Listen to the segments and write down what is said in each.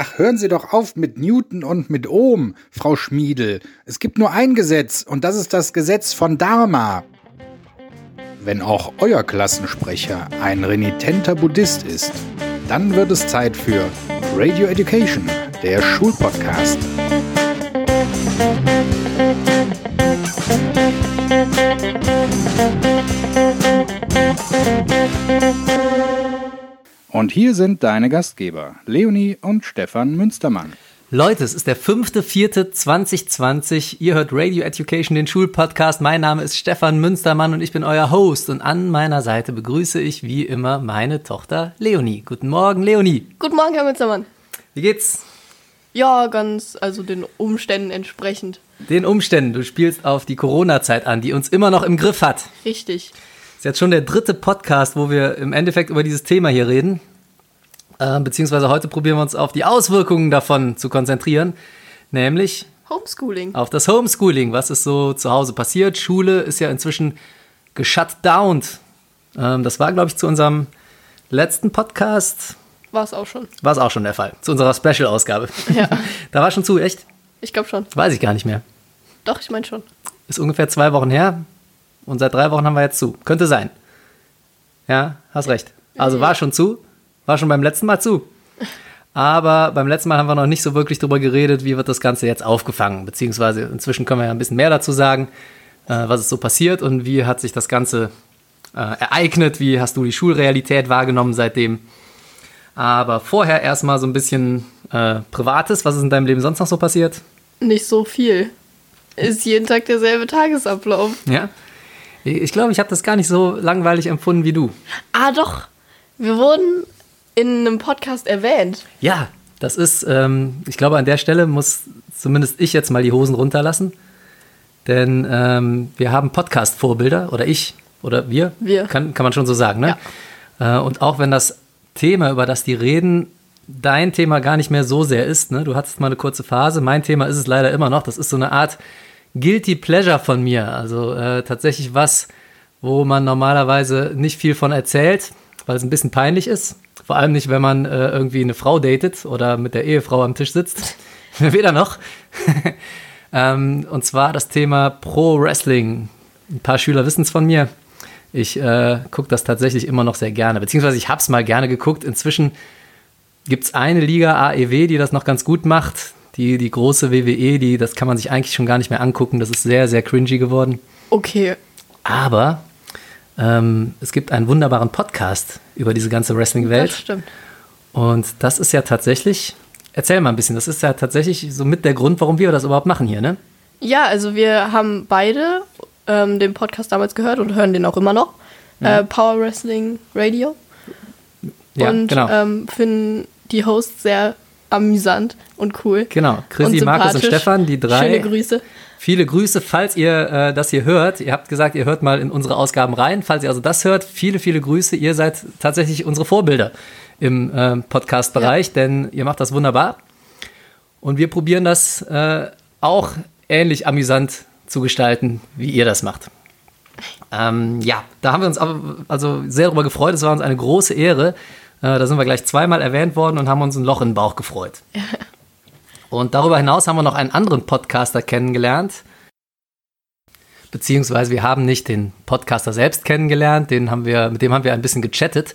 Ach, hören Sie doch auf mit Newton und mit Ohm, Frau Schmiedel. Es gibt nur ein Gesetz und das ist das Gesetz von Dharma. Wenn auch euer Klassensprecher ein renitenter Buddhist ist, dann wird es Zeit für Radio Education, der Schulpodcast. Und hier sind deine Gastgeber, Leonie und Stefan Münstermann. Leute, es ist der 5.4.2020. Ihr hört Radio Education, den Schulpodcast. Mein Name ist Stefan Münstermann und ich bin euer Host. Und an meiner Seite begrüße ich wie immer meine Tochter Leonie. Guten Morgen, Leonie. Guten Morgen, Herr Münstermann. Wie geht's? Ja, ganz, also den Umständen entsprechend. Den Umständen. Du spielst auf die Corona-Zeit an, die uns immer noch im Griff hat. Richtig. Ist jetzt schon der dritte Podcast, wo wir im Endeffekt über dieses Thema hier reden. Äh, beziehungsweise heute probieren wir uns auf die Auswirkungen davon zu konzentrieren. Nämlich Homeschooling. auf das Homeschooling, was ist so zu Hause passiert. Schule ist ja inzwischen geshutdownt. Ähm, das war, glaube ich, zu unserem letzten Podcast. War es auch schon. War es auch schon der Fall. Zu unserer Special-Ausgabe. Ja. da war schon zu, echt? Ich glaube schon. Weiß ich gar nicht mehr. Doch, ich meine schon. Ist ungefähr zwei Wochen her. Und seit drei Wochen haben wir jetzt zu. Könnte sein. Ja, hast recht. Also war schon zu. War schon beim letzten Mal zu. Aber beim letzten Mal haben wir noch nicht so wirklich darüber geredet, wie wird das Ganze jetzt aufgefangen. Beziehungsweise inzwischen können wir ja ein bisschen mehr dazu sagen, äh, was ist so passiert und wie hat sich das Ganze äh, ereignet. Wie hast du die Schulrealität wahrgenommen seitdem? Aber vorher erstmal so ein bisschen äh, Privates. Was ist in deinem Leben sonst noch so passiert? Nicht so viel. Ist jeden Tag derselbe Tagesablauf. Ja. Ich glaube, ich habe das gar nicht so langweilig empfunden wie du. Ah, doch. Wir wurden in einem Podcast erwähnt. Ja, das ist, ähm, ich glaube, an der Stelle muss zumindest ich jetzt mal die Hosen runterlassen. Denn ähm, wir haben Podcast-Vorbilder, oder ich, oder wir, Wir. Kann, kann man schon so sagen. Ne? Äh, und auch wenn das Thema, über das die reden, dein Thema gar nicht mehr so sehr ist, ne? du hattest mal eine kurze Phase, mein Thema ist es leider immer noch, das ist so eine Art Guilty Pleasure von mir. Also äh, tatsächlich was, wo man normalerweise nicht viel von erzählt, weil es ein bisschen peinlich ist. Vor allem nicht, wenn man äh, irgendwie eine Frau datet oder mit der Ehefrau am Tisch sitzt. Weder noch. ähm, und zwar das Thema Pro Wrestling. Ein paar Schüler wissen es von mir. Ich äh, gucke das tatsächlich immer noch sehr gerne. Beziehungsweise ich habe es mal gerne geguckt. Inzwischen gibt es eine Liga AEW, die das noch ganz gut macht. Die, die große WWE, die, das kann man sich eigentlich schon gar nicht mehr angucken. Das ist sehr, sehr cringy geworden. Okay. Aber ähm, es gibt einen wunderbaren Podcast über diese ganze Das Wrestling-Welt. stimmt. Und das ist ja tatsächlich, erzähl mal ein bisschen, das ist ja tatsächlich so mit der Grund, warum wir das überhaupt machen hier, ne? Ja, also wir haben beide ähm, den Podcast damals gehört und hören den auch immer noch. Äh, Power Wrestling Radio. Ja, und genau. ähm, finden die Hosts sehr amüsant und cool. Genau, Chrissy, und Markus und. Stefan, die drei. Schöne Grüße. Viele Grüße, falls ihr äh, das hier hört. Ihr habt gesagt, ihr hört mal in unsere Ausgaben rein. Falls ihr also das hört, viele, viele Grüße. Ihr seid tatsächlich unsere Vorbilder im äh, Podcast-Bereich, denn ihr macht das wunderbar. Und wir probieren das äh, auch ähnlich amüsant zu gestalten, wie ihr das macht. Ähm, ja, da haben wir uns aber also sehr darüber gefreut. Es war uns eine große Ehre. Äh, da sind wir gleich zweimal erwähnt worden und haben uns ein Loch in den Bauch gefreut. Und darüber hinaus haben wir noch einen anderen Podcaster kennengelernt. Beziehungsweise wir haben nicht den Podcaster selbst kennengelernt, den haben wir, mit dem haben wir ein bisschen gechattet.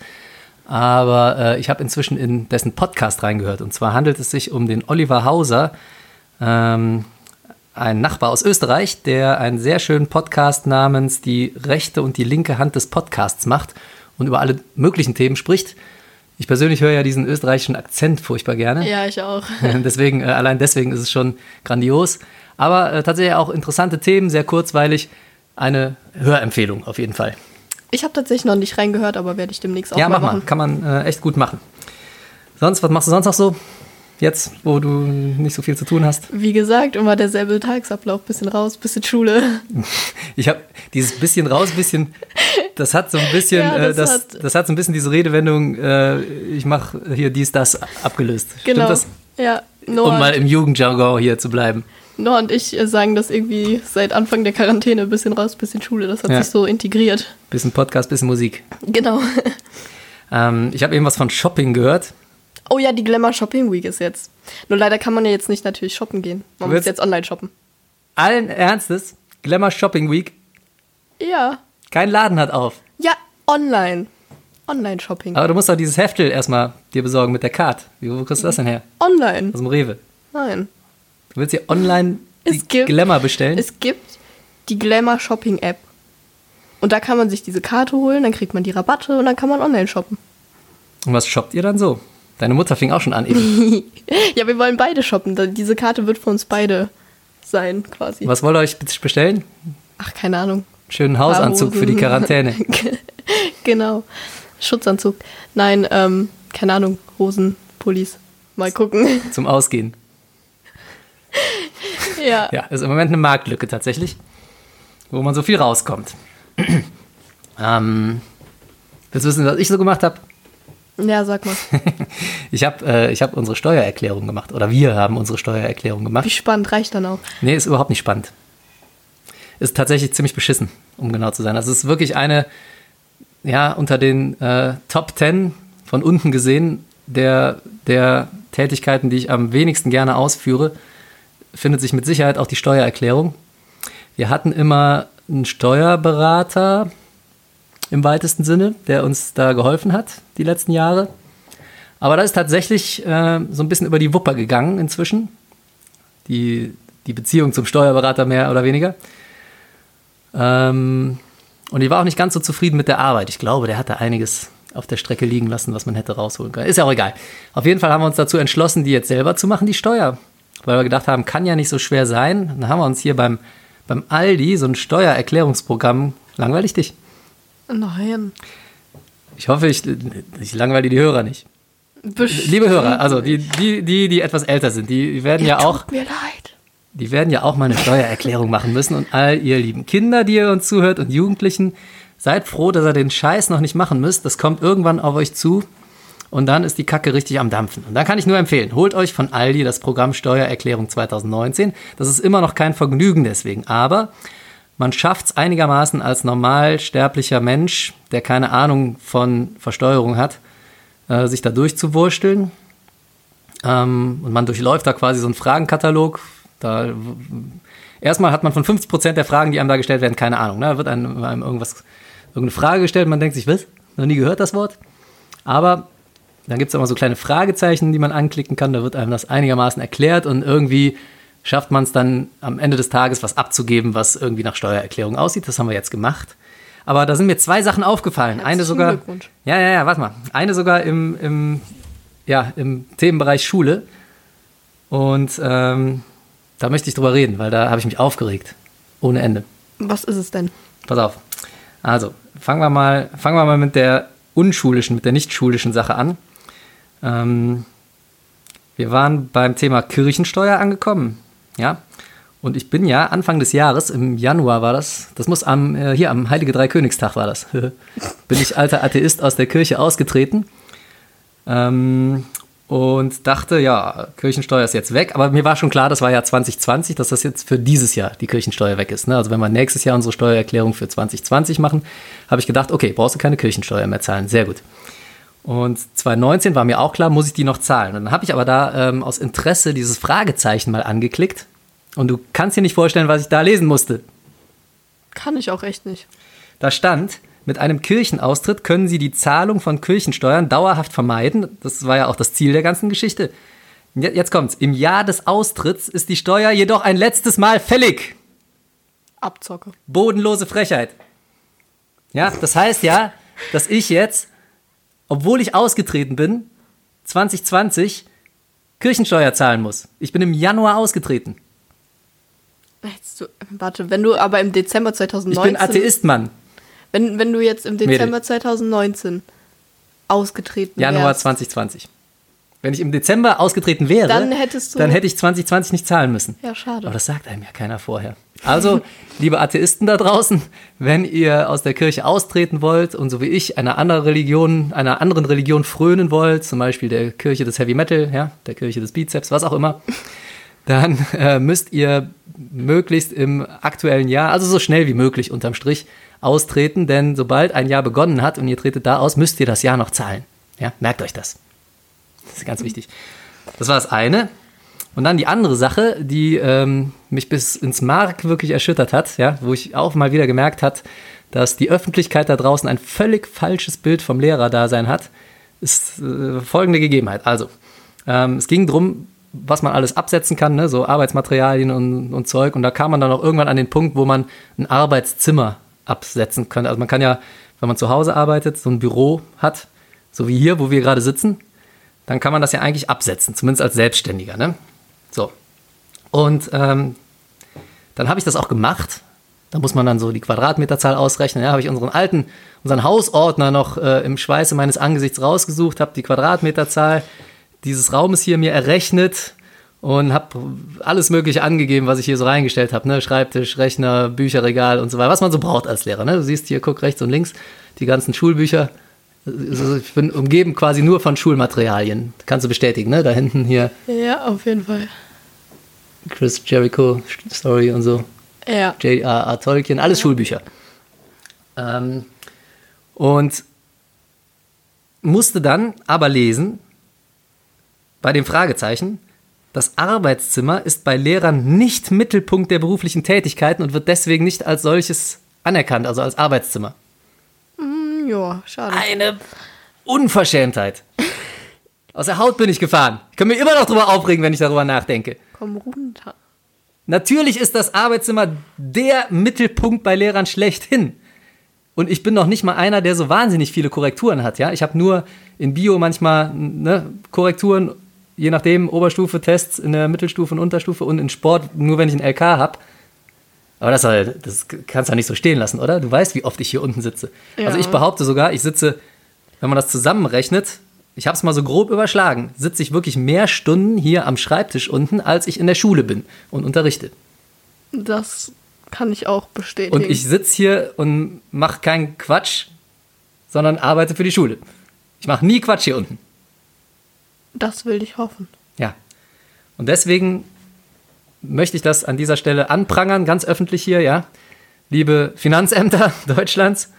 Aber äh, ich habe inzwischen in dessen Podcast reingehört. Und zwar handelt es sich um den Oliver Hauser, ähm, ein Nachbar aus Österreich, der einen sehr schönen Podcast namens Die rechte und die linke Hand des Podcasts macht und über alle möglichen Themen spricht. Ich persönlich höre ja diesen österreichischen Akzent furchtbar gerne. Ja, ich auch. deswegen, äh, allein deswegen ist es schon grandios. Aber äh, tatsächlich auch interessante Themen, sehr kurzweilig. Eine Hörempfehlung auf jeden Fall. Ich habe tatsächlich noch nicht reingehört, aber werde ich demnächst auch ja, mal mach mal. machen. Kann man äh, echt gut machen. Sonst, was machst du sonst noch so? Jetzt, wo du nicht so viel zu tun hast. Wie gesagt, immer derselbe Tagesablauf. Bisschen raus, bisschen Schule. Ich habe dieses bisschen raus, bisschen, das hat so ein bisschen, Ja, äh, das das, hat- das hat so ein bisschen diese Redewendung, äh, ich mache hier dies, das abgelöst. Genau. Stimmt das? Ja, Um Noah, mal im Jugendjargon hier zu bleiben. Noah und ich äh, sagen das irgendwie seit Anfang der Quarantäne. Bisschen raus, bisschen Schule. Das hat Ja. sich so integriert. Bisschen Podcast, bisschen Musik. Genau. Ähm, ich habe eben was von Shopping gehört. Oh ja, die Glamour Shopping Week ist jetzt. Nur leider kann man ja jetzt nicht natürlich shoppen gehen. Man muss jetzt online shoppen. Allen Ernstes, Glamour Shopping Week, Ja. kein Laden hat auf. Ja, online. Online-Shopping. Aber du musst doch dieses Heftel erstmal dir besorgen mit der Card. Wie, wo kriegst du das denn her? Online. Aus dem Rewe. Nein. Du willst dir online die gibt- Glamour bestellen? Es gibt die Glamour Shopping App. Und da kann man sich diese Karte holen, dann kriegt man die Rabatte und dann kann man online shoppen. Und was shoppt ihr dann so? Deine Mutter fing auch schon an eben. Ja, wir wollen beide shoppen. Diese Karte wird für uns beide sein, quasi. Was wollt ihr euch bestellen? Ach, keine Ahnung. Schönen Hausanzug für die. Quarantäne. Genau. Schutzanzug. Nein, ähm, keine Ahnung. Hosen, Pullis. Mal gucken. zum Ausgehen. ja. Ja, ist im Moment eine Marktlücke tatsächlich, wo man so viel rauskommt. ähm, willst du wissen, was ich so gemacht habe? Ja, sag mal. Ich habe äh, ich hab unsere Steuererklärung gemacht. Oder wir haben unsere Steuererklärung gemacht. Wie spannend reicht dann auch. Nee, ist überhaupt nicht spannend. Ist tatsächlich ziemlich beschissen, um genau zu sein. Also es ist wirklich eine, ja, unter den äh, Top 10 von unten gesehen, der, der Tätigkeiten, die ich am wenigsten gerne ausführe, findet sich mit Sicherheit auch die Steuererklärung. Wir hatten immer einen Steuerberater im weitesten Sinne, der uns da geholfen hat die letzten Jahre. Aber da ist tatsächlich äh, so ein bisschen über die Wupper gegangen inzwischen die, die Beziehung zum Steuerberater mehr oder weniger. Ähm, und ich war auch nicht ganz so zufrieden mit der Arbeit. Ich glaube, der hatte einiges auf der Strecke liegen lassen, was man hätte rausholen können. Ist ja auch egal. Auf jeden Fall haben wir uns dazu entschlossen, die jetzt selber zu machen, die Steuer. Weil wir gedacht haben, kann ja nicht so schwer sein. Dann haben wir uns hier beim, beim Aldi so ein Steuererklärungsprogramm, langweilig dich. Nein. Ich hoffe, ich, ich langweile die Hörer nicht. Bestimmt. Liebe Hörer, also die, die, die, die etwas älter sind, die werden ja auch Tut mir leid. Die werden ja auch mal eine Steuererklärung machen müssen. Und all ihr lieben Kinder, die ihr uns zuhört und Jugendlichen, seid froh, dass ihr den Scheiß noch nicht machen müsst. Das kommt irgendwann auf euch zu. Und dann ist die Kacke richtig am Dampfen. Und da kann ich nur empfehlen, holt euch von Aldi das Programm Steuererklärung 2019. Das ist immer noch kein Vergnügen deswegen. Aber man schafft es einigermaßen als normal sterblicher Mensch, der keine Ahnung von Versteuerung hat, äh, sich da durchzuwursteln. Ähm, und man durchläuft da quasi so einen Fragenkatalog. Da, erstmal hat man von 50% der Fragen, die einem da gestellt werden, keine Ahnung. Ne? Da wird einem, einem irgendwas, irgendeine Frage gestellt, man denkt sich, was? Noch nie gehört das Wort? Aber dann gibt es immer so kleine Fragezeichen, die man anklicken kann. Da wird einem das einigermaßen erklärt und irgendwie schafft man es dann am Ende des Tages was abzugeben, was irgendwie nach Steuererklärung aussieht. Das haben wir jetzt gemacht. Aber da sind mir zwei Sachen aufgefallen. Eine Herzlichen sogar. Glückwunsch. Ja, ja, ja, warte mal. Eine sogar im, im, ja, im Themenbereich Schule. Und ähm, da möchte ich drüber reden, weil da habe ich mich aufgeregt. Ohne Ende. Was ist es denn? Pass auf. Also, fangen wir mal, fangen wir mal mit der unschulischen, mit der nicht-schulischen Sache an. Ähm, wir waren beim Thema Kirchensteuer angekommen. Ja. Und ich bin ja Anfang des Jahres, im Januar war das, das muss am, äh, hier am Heilige Dreikönigstag war das, bin ich alter Atheist aus der Kirche ausgetreten. Ähm, und dachte, ja, Kirchensteuer ist jetzt weg. Aber mir war schon klar, das war ja 2020, dass das jetzt für dieses Jahr die Kirchensteuer weg ist. Ne? Also wenn wir nächstes Jahr unsere Steuererklärung für 2020 machen, habe ich gedacht, okay, brauchst du keine Kirchensteuer mehr zahlen. Sehr gut. Und 2019 war mir auch klar, muss ich die noch zahlen. Und dann habe ich aber da ähm, aus Interesse dieses Fragezeichen mal angeklickt. Und du kannst dir nicht vorstellen, was ich da lesen musste. Kann ich auch echt nicht. Da stand, mit einem Kirchenaustritt können Sie die Zahlung von Kirchensteuern dauerhaft vermeiden. Das war ja auch das Ziel der ganzen Geschichte. Je- Jetzt kommt's. Im Jahr des Austritts ist die Steuer jedoch ein letztes Mal fällig. Abzocke. Bodenlose Frechheit. Ja, das heißt ja, dass ich jetzt, obwohl ich ausgetreten bin, 2020 Kirchensteuer zahlen muss. Ich bin im Januar ausgetreten. Du, warte, wenn du aber im Dezember Ich 2019. bin Atheist, Mann. Wenn, wenn du jetzt im Mädel. Dezember 2019 ausgetreten Januar wärst, 2020. Wenn ich im Dezember ausgetreten wäre, Dann hättest du- dann hätte ich 2020 nicht zahlen müssen. Ja, schade. Aber das sagt einem ja keiner vorher. Also, liebe Atheisten da draußen, wenn ihr aus der Kirche austreten wollt und so wie ich einer anderen Religion, einer anderen Religion frönen wollt, zum Beispiel der Kirche des Heavy Metal, ja, der Kirche des Bizeps, was auch immer, dann äh, müsst ihr möglichst im aktuellen Jahr, also so schnell wie möglich unterm Strich, austreten, denn sobald ein Jahr begonnen hat und ihr tretet da aus, müsst ihr das Jahr noch zahlen. Ja, merkt euch das. Das ist ganz wichtig. Das war das eine. Und dann die andere Sache, die ähm, mich bis ins Mark wirklich erschüttert hat, ja, wo ich auch mal wieder gemerkt hat, dass die Öffentlichkeit da draußen ein völlig falsches Bild vom Lehrerdasein hat, ist äh, folgende Gegebenheit. Also, ähm, es ging darum, was man alles absetzen kann, ne? so Arbeitsmaterialien und, und Zeug. Und da kam man dann auch irgendwann an den Punkt, wo man ein Arbeitszimmer absetzen könnte. Also man kann ja, wenn man zu Hause arbeitet, so ein Büro hat, so wie hier, wo wir gerade sitzen, dann kann man das ja eigentlich absetzen, zumindest als Selbstständiger. Ne? So. Und ähm, dann habe ich das auch gemacht. Da muss man dann so die Quadratmeterzahl ausrechnen. Ja, habe ich unseren alten, unseren Hausordner noch äh, im Schweiße meines Angesichts rausgesucht, habe die Quadratmeterzahl dieses Raumes hier mir errechnet und habe alles Mögliche angegeben, was ich hier so reingestellt habe. Ne? Schreibtisch, Rechner, Bücherregal und so weiter, was man so braucht als Lehrer. Ne? Du siehst hier, guck rechts und links, die ganzen Schulbücher. Also ich bin umgeben quasi nur von Schulmaterialien. Kannst du bestätigen, ne? Da hinten hier. Ja, auf jeden Fall. Chris Jericho Story und so. Ja. J.R.R. Tolkien, alles Schulbücher. Ähm, und musste dann aber lesen, bei dem Fragezeichen, das Arbeitszimmer ist bei Lehrern nicht Mittelpunkt der beruflichen Tätigkeiten und wird deswegen nicht als solches anerkannt, also als Arbeitszimmer. Hm, ja, schade. Eine Unverschämtheit. Aus der Haut bin ich gefahren. Ich kann mich immer noch darüber aufregen, wenn ich darüber nachdenke. Komm runter. Natürlich ist das Arbeitszimmer der Mittelpunkt bei Lehrern schlechthin. Und ich bin noch nicht mal einer, der so wahnsinnig viele Korrekturen hat. Ja, ich habe nur in Bio manchmal ne, Korrekturen, je nachdem Oberstufe Tests in der Mittelstufe und Unterstufe und in Sport nur, wenn ich einen LK habe. Aber das, das kannst du ja nicht so stehen lassen, oder? Du weißt, wie oft ich hier unten sitze. Ja. Also ich behaupte sogar, ich sitze, wenn man das zusammenrechnet, ich habe es mal so grob überschlagen, sitze ich wirklich mehr Stunden hier am Schreibtisch unten, als ich in der Schule bin und unterrichte. Das kann ich auch bestätigen. Und ich sitze hier und mache keinen Quatsch, sondern arbeite für die Schule. Ich mache nie Quatsch hier unten. das will ich hoffen. Ja. Und deswegen möchte ich das an dieser Stelle anprangern, ganz öffentlich hier, ja. Liebe Finanzämter Deutschlands,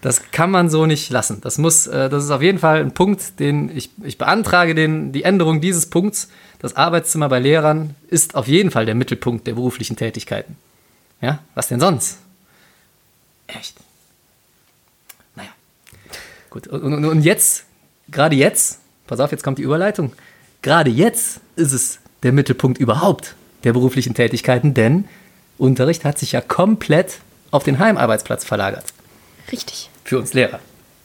das kann man so nicht lassen. Das muss, äh, das ist auf jeden Fall ein Punkt, den ich, ich beantrage, den, die Änderung dieses Punkts. Das Arbeitszimmer bei Lehrern ist auf jeden Fall der Mittelpunkt der beruflichen Tätigkeiten. Ja, was denn sonst? Echt? Naja. Gut, und, und, und jetzt, gerade jetzt, pass auf, jetzt kommt die Überleitung. Gerade jetzt ist es der Mittelpunkt überhaupt der beruflichen Tätigkeiten, denn Unterricht hat sich ja komplett auf den Heimarbeitsplatz verlagert. Richtig. Für uns Lehrer.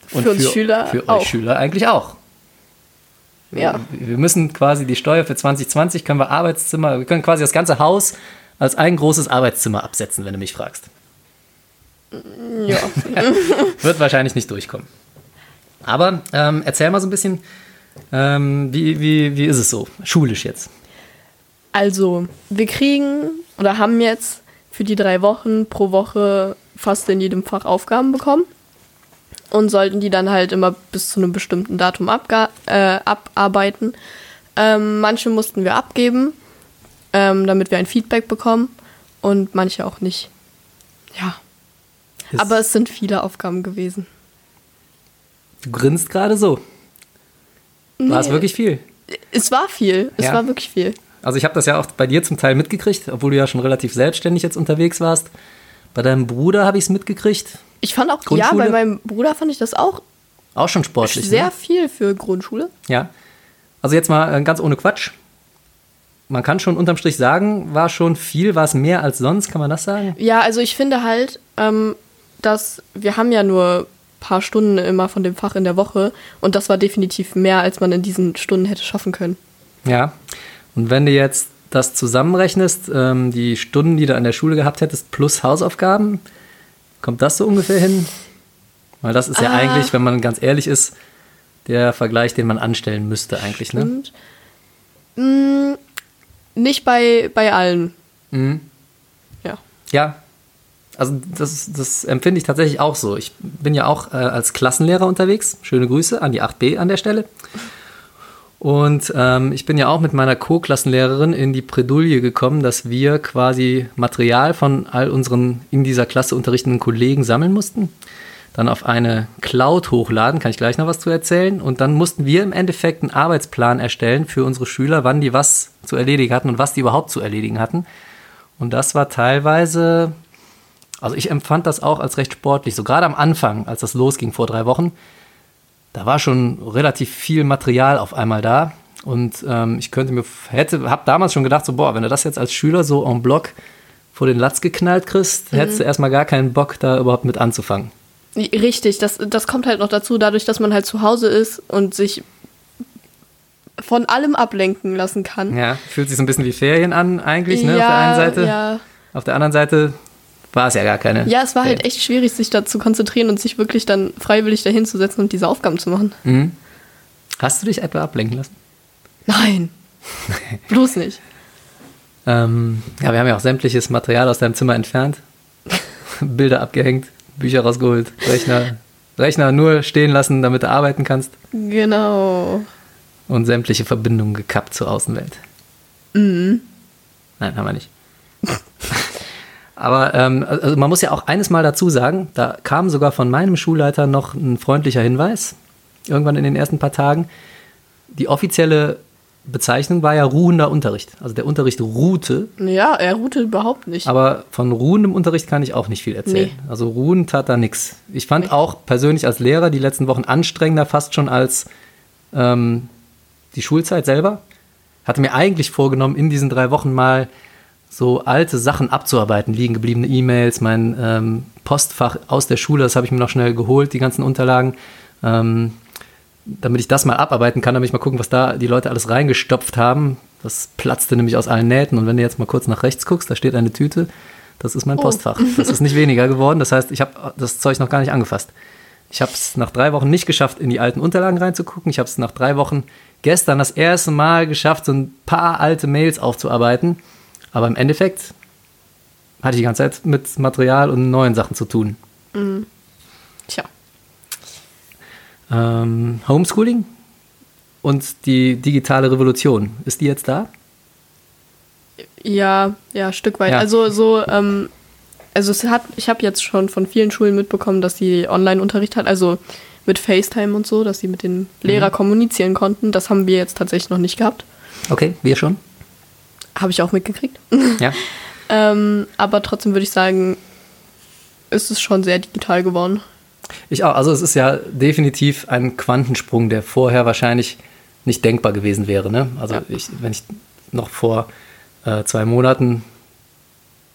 Für uns Schüler Für auch. euch Schüler eigentlich auch. Ja. Wir müssen quasi die Steuer für 2020 können wir Arbeitszimmer, wir können quasi das ganze Haus als ein großes Arbeitszimmer absetzen, wenn du mich fragst. Ja. Wird wahrscheinlich nicht durchkommen. Aber ähm, erzähl mal so ein bisschen, ähm, wie, wie, wie ist es so, schulisch jetzt? Also, wir kriegen oder haben jetzt für die drei Wochen pro Woche fast in jedem Fach Aufgaben bekommen und sollten die dann halt immer bis zu einem bestimmten Datum äh, abarbeiten. Ähm, manche mussten wir abgeben, ähm, damit wir ein Feedback bekommen und manche auch nicht. Ja, Ist- aber es sind viele Aufgaben gewesen. Du grinst gerade so. War es Nee. wirklich viel? Es war viel, es Ja. war wirklich viel. Also ich habe das ja auch bei dir zum Teil mitgekriegt, obwohl du ja schon relativ selbstständig jetzt unterwegs warst. Bei deinem Bruder habe ich es mitgekriegt. Ich fand auch, ja, bei meinem Bruder fand ich das auch Auch schon sportlich. sehr Ne? viel für Grundschule. Ja. Also jetzt mal äh, ganz ohne Quatsch. Man kann schon unterm Strich sagen, war schon viel, war es mehr als sonst, kann man das sagen? Ja, also ich finde halt, ähm, dass wir haben ja nur ein paar Stunden immer von dem Fach in der Woche und das war definitiv mehr, als man in diesen Stunden hätte schaffen können. Ja. Und wenn du jetzt das zusammenrechnest, ähm, die Stunden, die du an der Schule gehabt hättest, plus Hausaufgaben, kommt das so ungefähr hin? Weil das ist ja Ah. eigentlich, wenn man ganz ehrlich ist, der Vergleich, den man anstellen müsste eigentlich, ne? Mh, nicht bei, bei allen. Mhm. Ja. Ja, also das, das empfinde ich tatsächlich auch so. Ich bin ja auch äh, als Klassenlehrer unterwegs. Schöne Grüße an die 8b an der Stelle. Und ähm, ich bin ja auch mit meiner Co-Klassenlehrerin in die Bredouille gekommen, dass wir quasi Material von all unseren in dieser Klasse unterrichtenden Kollegen sammeln mussten. dann auf eine Cloud hochladen, kann ich gleich noch was zu erzählen. Und dann mussten wir im Endeffekt einen Arbeitsplan erstellen für unsere Schüler, wann die was zu erledigen hatten und was die überhaupt zu erledigen hatten. Und das war teilweise, also ich empfand das auch als recht sportlich, so gerade am Anfang, als das losging vor drei Wochen, da war schon relativ viel Material auf einmal da. Und ähm, ich könnte mir, hätte, habe damals schon gedacht, so, boah, wenn du das jetzt als Schüler so en bloc vor den Latz geknallt kriegst, mhm. hättest du erstmal gar keinen Bock, da überhaupt mit anzufangen. Richtig, das, das kommt halt noch dazu, dadurch, dass man halt zu Hause ist und sich von allem ablenken lassen kann. Ja, fühlt sich so ein bisschen wie Ferien an eigentlich, ne, ja, auf der einen Seite. Ja. Auf der anderen Seite war es ja gar keine. Ja, es war halt echt schwierig, sich da zu konzentrieren und sich wirklich dann freiwillig dahin zu setzen und diese Aufgaben zu machen. Mhm. Hast du dich etwa ablenken lassen? Nein. Bloß nicht. Ähm, ja, wir haben ja auch sämtliches Material aus deinem Zimmer entfernt. Bilder abgehängt, Bücher rausgeholt, Rechner, Rechner nur stehen lassen, damit du arbeiten kannst. Genau. Und sämtliche Verbindungen gekappt zur Außenwelt. Mhm. Nein, haben wir nicht. Aber ähm, also man muss ja auch eines mal dazu sagen, da kam sogar von meinem Schulleiter noch ein freundlicher Hinweis, irgendwann in den ersten paar Tagen. Die offizielle Bezeichnung war ja ruhender Unterricht. Also der Unterricht ruhte. Ja, er ruhte überhaupt nicht. Aber von ruhendem Unterricht kann ich auch nicht viel erzählen. Nee. Also ruhen tat da nichts. Ich fand Echt? auch persönlich als Lehrer die letzten Wochen anstrengender, fast schon als ähm, die Schulzeit selber. Hatte mir eigentlich vorgenommen, in diesen drei Wochen mal so alte Sachen abzuarbeiten, liegen gebliebene E-Mails, mein ähm, Postfach aus der Schule, das habe ich mir noch schnell geholt, die ganzen Unterlagen. Ähm, damit ich das mal abarbeiten kann, damit ich mal gucken, was da die Leute alles reingestopft haben. Das platzte nämlich aus allen Nähten. Und wenn du jetzt mal kurz nach rechts guckst, da steht eine Tüte. Das ist mein oh. Postfach. Das ist nicht weniger geworden. Das heißt, ich habe das Zeug noch gar nicht angefasst. Ich habe es nach drei Wochen nicht geschafft, in die alten Unterlagen reinzugucken. Ich habe es nach drei Wochen gestern das erste Mal geschafft, so ein paar alte Mails aufzuarbeiten. Aber im Endeffekt hatte ich die ganze Zeit mit Material und neuen Sachen zu tun. Mhm. Tja. Ähm, Homeschooling und die digitale Revolution, ist die jetzt da? Ja, ja, ein Stück weit. Ja. Also so, ähm, also es hat, ich habe jetzt schon von vielen Schulen mitbekommen, dass sie Online-Unterricht hat, also mit FaceTime und so, dass sie mit den Lehrern mhm. kommunizieren konnten. Das haben wir jetzt tatsächlich noch nicht gehabt. Okay, wir schon. Habe ich auch mitgekriegt. Ja. ähm, aber trotzdem würde ich sagen, ist es schon sehr digital geworden. Ich auch. Also es ist ja definitiv ein Quantensprung, der vorher wahrscheinlich nicht denkbar gewesen wäre. Ne? Also ja. ich, wenn ich noch vor äh, zwei Monaten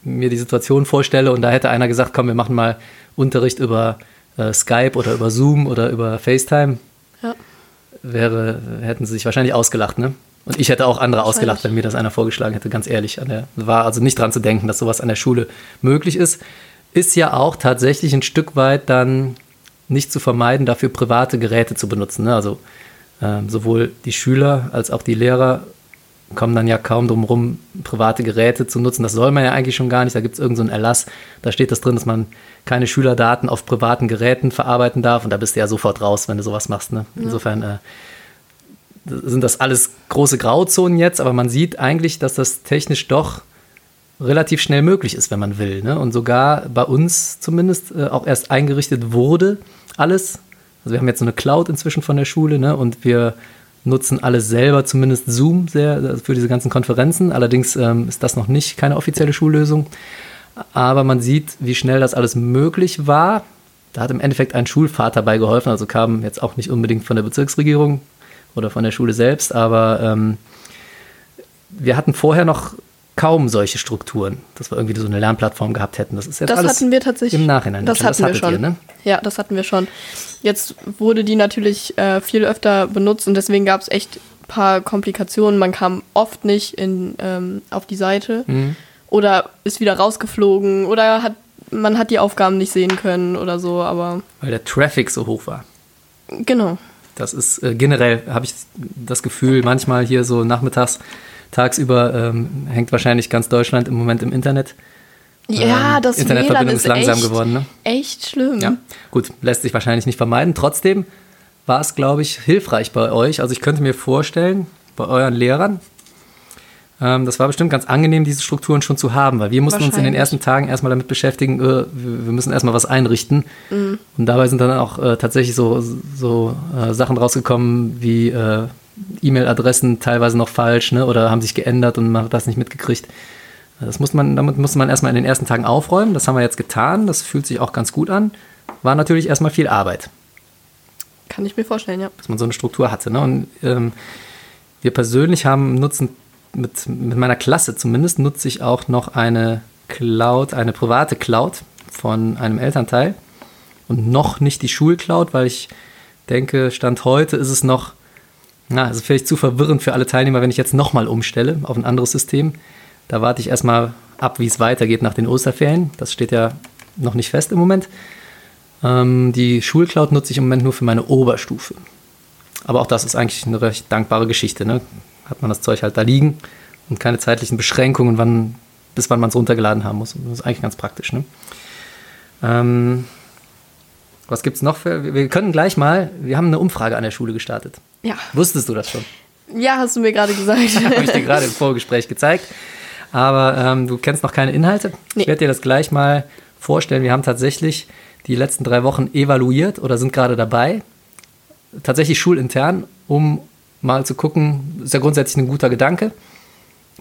mir die Situation vorstelle und da hätte einer gesagt, komm, wir machen mal Unterricht über äh, Skype oder über Zoom oder über FaceTime, ja. wäre, hätten sie sich wahrscheinlich ausgelacht, ne? Und ich hätte auch andere ausgelacht, wenn mir das einer vorgeschlagen hätte, ganz ehrlich. Der, war also nicht dran zu denken, dass sowas an der Schule möglich ist ist ja auch tatsächlich ein Stück weit dann nicht zu vermeiden, dafür private Geräte zu benutzen. Ne? Also äh, sowohl die Schüler als auch die Lehrer kommen dann ja kaum drum rum, private Geräte zu nutzen. Das soll man ja eigentlich schon gar nicht. Da gibt es irgendeinen so Erlass. Da steht das drin, dass man keine Schülerdaten auf privaten Geräten verarbeiten darf. Und da bist du ja sofort raus, wenn du sowas machst. Ne? Insofern äh, sind das alles große Grauzonen jetzt, aber man sieht eigentlich, dass das technisch doch relativ schnell möglich ist, wenn man will. Ne? Und sogar bei uns zumindest äh, auch erst eingerichtet wurde alles. Also wir haben jetzt so eine Cloud inzwischen von der Schule ne? und wir nutzen alle selber zumindest Zoom sehr äh, für diese ganzen Konferenzen. Allerdings ähm, ist das noch nicht keine offizielle Schullösung. Aber man sieht, wie schnell das alles möglich war. Da hat im Endeffekt ein Schulvater bei geholfen, also kam jetzt auch nicht unbedingt von der Bezirksregierung oder von der Schule selbst, aber ähm, wir hatten vorher noch kaum solche Strukturen, dass wir irgendwie so eine Lernplattform gehabt hätten. Das ist jetzt das alles hatten wir tatsächlich im Nachhinein. Das hatten das wir schon. Ihr, ne? Ja, das hatten wir schon. Jetzt wurde die natürlich äh, viel öfter benutzt und deswegen gab es echt ein paar Komplikationen. Man kam oft nicht in, ähm, auf die Seite mhm. oder ist wieder rausgeflogen oder hat man hat die Aufgaben nicht sehen können oder so, aber weil der Traffic so hoch war. Genau. Das ist äh, generell habe ich das Gefühl, manchmal hier so nachmittags tagsüber ähm, hängt wahrscheinlich ganz Deutschland im Moment im Internet. Ja, ähm, das Internetverbindung ist, ist langsam echt, geworden. Ne? Echt schlimm. Ja, gut, lässt sich wahrscheinlich nicht vermeiden. Trotzdem war es, glaube ich, hilfreich bei euch. Also ich könnte mir vorstellen, bei euren Lehrern, das war bestimmt ganz angenehm, diese Strukturen schon zu haben, weil wir mussten uns in den ersten Tagen erstmal damit beschäftigen, äh, wir müssen erstmal was einrichten. Mhm. Und dabei sind dann auch äh, tatsächlich so, so äh, Sachen rausgekommen wie äh, E-Mail-Adressen teilweise noch falsch ne, oder haben sich geändert und man hat das nicht mitgekriegt. Das muss man, damit musste man erstmal in den ersten Tagen aufräumen. Das haben wir jetzt getan. Das fühlt sich auch ganz gut an. War natürlich erstmal viel Arbeit Kann ich mir vorstellen, ja. dass man so eine Struktur hatte. Ne? Und ähm, wir persönlich haben nutzen mit, mit meiner Klasse zumindest nutze ich auch noch eine Cloud, eine private Cloud von einem Elternteil und noch nicht die Schulcloud, weil ich denke, Stand heute ist es noch, na, also vielleicht zu verwirrend für alle Teilnehmer, wenn ich jetzt nochmal umstelle auf ein anderes System. Da warte ich erstmal ab, wie es weitergeht nach den Osterferien. Das steht ja noch nicht fest im Moment. Ähm, die Schulcloud nutze ich im Moment nur für meine Oberstufe. Aber auch das ist eigentlich eine recht dankbare Geschichte. Ne? Hat man das Zeug halt da liegen und keine zeitlichen Beschränkungen, wann, bis wann man es runtergeladen haben muss. Das ist eigentlich ganz praktisch. Ne? Ähm, was gibt es noch für. wir- können gleich mal. Wir haben eine Umfrage an der Schule gestartet. Ja, Wusstest du das schon? ja hast du mir gerade gesagt. Habe ich dir gerade im Vorgespräch gezeigt. Aber ähm, du kennst noch keine Inhalte. Nee. Ich werde dir das gleich mal vorstellen. Wir haben tatsächlich die letzten drei Wochen evaluiert oder sind gerade dabei. Tatsächlich schulintern, um mal zu gucken, ist ja grundsätzlich ein guter Gedanke,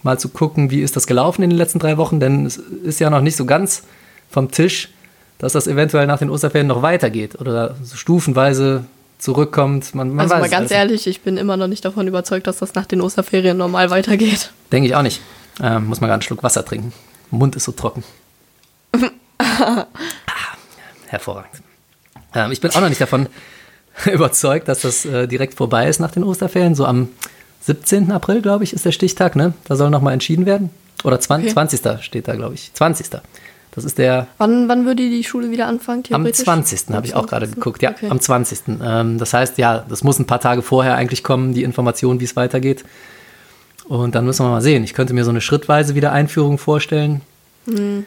mal zu gucken, wie ist das gelaufen in den letzten drei Wochen, denn es ist ja noch nicht so ganz vom Tisch, dass das eventuell nach den Osterferien noch weitergeht oder so stufenweise zurückkommt. Man, man also mal ganz nicht. ehrlich, ich bin immer noch nicht davon überzeugt, dass das nach den Osterferien normal weitergeht. Denke ich auch nicht. Ähm, muss man gerade einen Schluck Wasser trinken. Mund ist so trocken. ah, hervorragend. Ähm, ich bin auch noch nicht davon überzeugt, dass das äh, direkt vorbei ist nach den Osterferien. So am 17. April, glaube ich, ist der Stichtag. Ne? Da soll nochmal entschieden werden. Oder 20, Okay. 20. steht da, glaube ich. 20. Das ist der Wann, wann würde die Schule wieder anfangen? am theoretisch? 20. habe ich auch gerade 20.. geguckt. Ja, Okay. am 20. Ähm, das heißt, ja, das muss ein paar Tage vorher eigentlich kommen, die Information, wie es weitergeht. Und dann müssen wir mal sehen. Ich könnte mir so eine schrittweise Wiedereinführung vorstellen. Hm.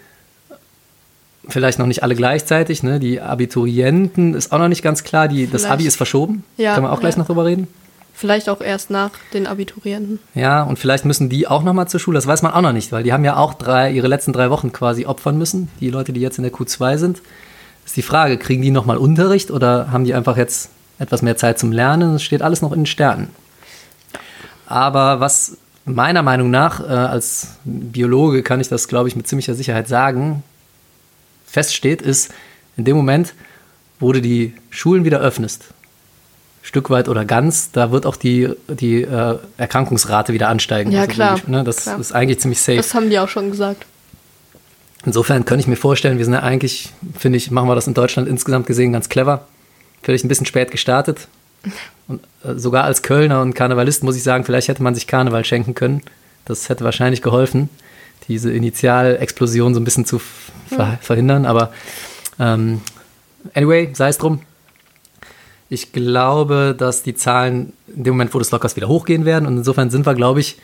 Vielleicht noch nicht alle gleichzeitig. Ne? Die Abiturienten ist auch noch nicht ganz klar. Die, das. Abi ist verschoben. Ja, Können wir auch gleich ja. noch drüber reden. Vielleicht auch erst nach den Abiturienten. Ja, und vielleicht müssen die auch nochmal zur Schule. Das weiß man auch noch nicht, weil die haben ja auch drei, ihre letzten drei Wochen quasi opfern müssen. Die Leute, die jetzt in der Q2 sind. Ist die Frage, kriegen die nochmal Unterricht oder haben die einfach jetzt etwas mehr Zeit zum Lernen? Das steht alles noch in den Sternen. Aber was meiner Meinung nach, äh, als Biologe kann ich das, glaube ich, mit ziemlicher Sicherheit sagen, feststeht, ist, in dem Moment, wo du die Schulen wieder öffnest, Stück weit oder ganz, da wird auch die, die äh, Erkrankungsrate wieder ansteigen. Ja, Also klar, die- ne, das klar. ist eigentlich ziemlich safe. Das haben die auch schon gesagt. Insofern könnte ich mir vorstellen, wir sind ja eigentlich, finde ich, machen wir das in Deutschland insgesamt gesehen ganz clever. Vielleicht ein bisschen spät gestartet. Und äh, sogar als Kölner und Karnevalist muss ich sagen, vielleicht hätte man sich Karneval schenken können. Das hätte wahrscheinlich geholfen, diese Initialexplosion so ein bisschen zu ver verhindern. Aber ähm, anyway, sei es drum. Ich glaube, dass die Zahlen in dem Moment, wo das lockers wieder hochgehen werden. Und insofern sind wir, glaube ich,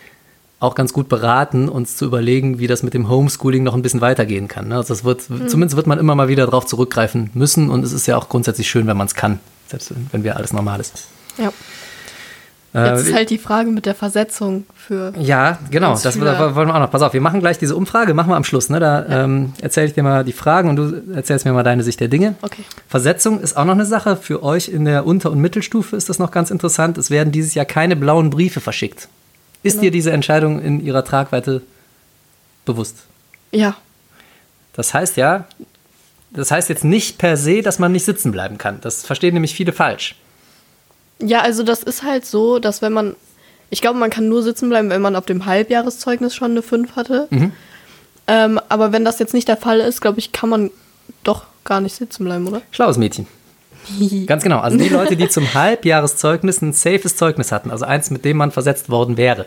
auch ganz gut beraten, uns zu überlegen, wie das mit dem Homeschooling noch ein bisschen weitergehen kann. ne? Also das wird, zumindest wird man immer mal wieder darauf zurückgreifen müssen. Und es ist ja auch grundsätzlich schön, wenn man es kann, selbst wenn- wieder alles normal ist. Ja. Äh, Jetzt ist halt die Frage mit der Versetzung für. Ja, genau, das Schüler. wollen wir auch noch. Pass auf, wir machen gleich diese Umfrage, machen wir am Schluss. Ne? Da ähm, erzähle ich dir mal die Fragen und du erzählst mir mal deine Sicht der Dinge. Okay. Versetzung ist auch noch eine Sache. Für euch in der Unter- und Mittelstufe ist das noch ganz interessant. Es werden dieses Jahr keine blauen Briefe verschickt. Ist Genau. dir diese Entscheidung in ihrer Tragweite bewusst? Ja. Das heißt ja, das heißt jetzt nicht per se, dass man nicht sitzen bleiben kann. Das verstehen nämlich viele falsch. Ja, also das ist halt so, dass wenn man. Ich glaube, man kann nur sitzen bleiben, wenn man auf dem Halbjahreszeugnis schon eine 5 hatte. Mhm. Ähm, aber wenn das jetzt nicht der Fall ist, glaube ich, kann man doch gar nicht sitzen bleiben, oder? Schlaues Mädchen. Ganz genau. Also die Leute, die zum Halbjahreszeugnis ein safes Zeugnis hatten, also eins, mit dem man versetzt worden wäre,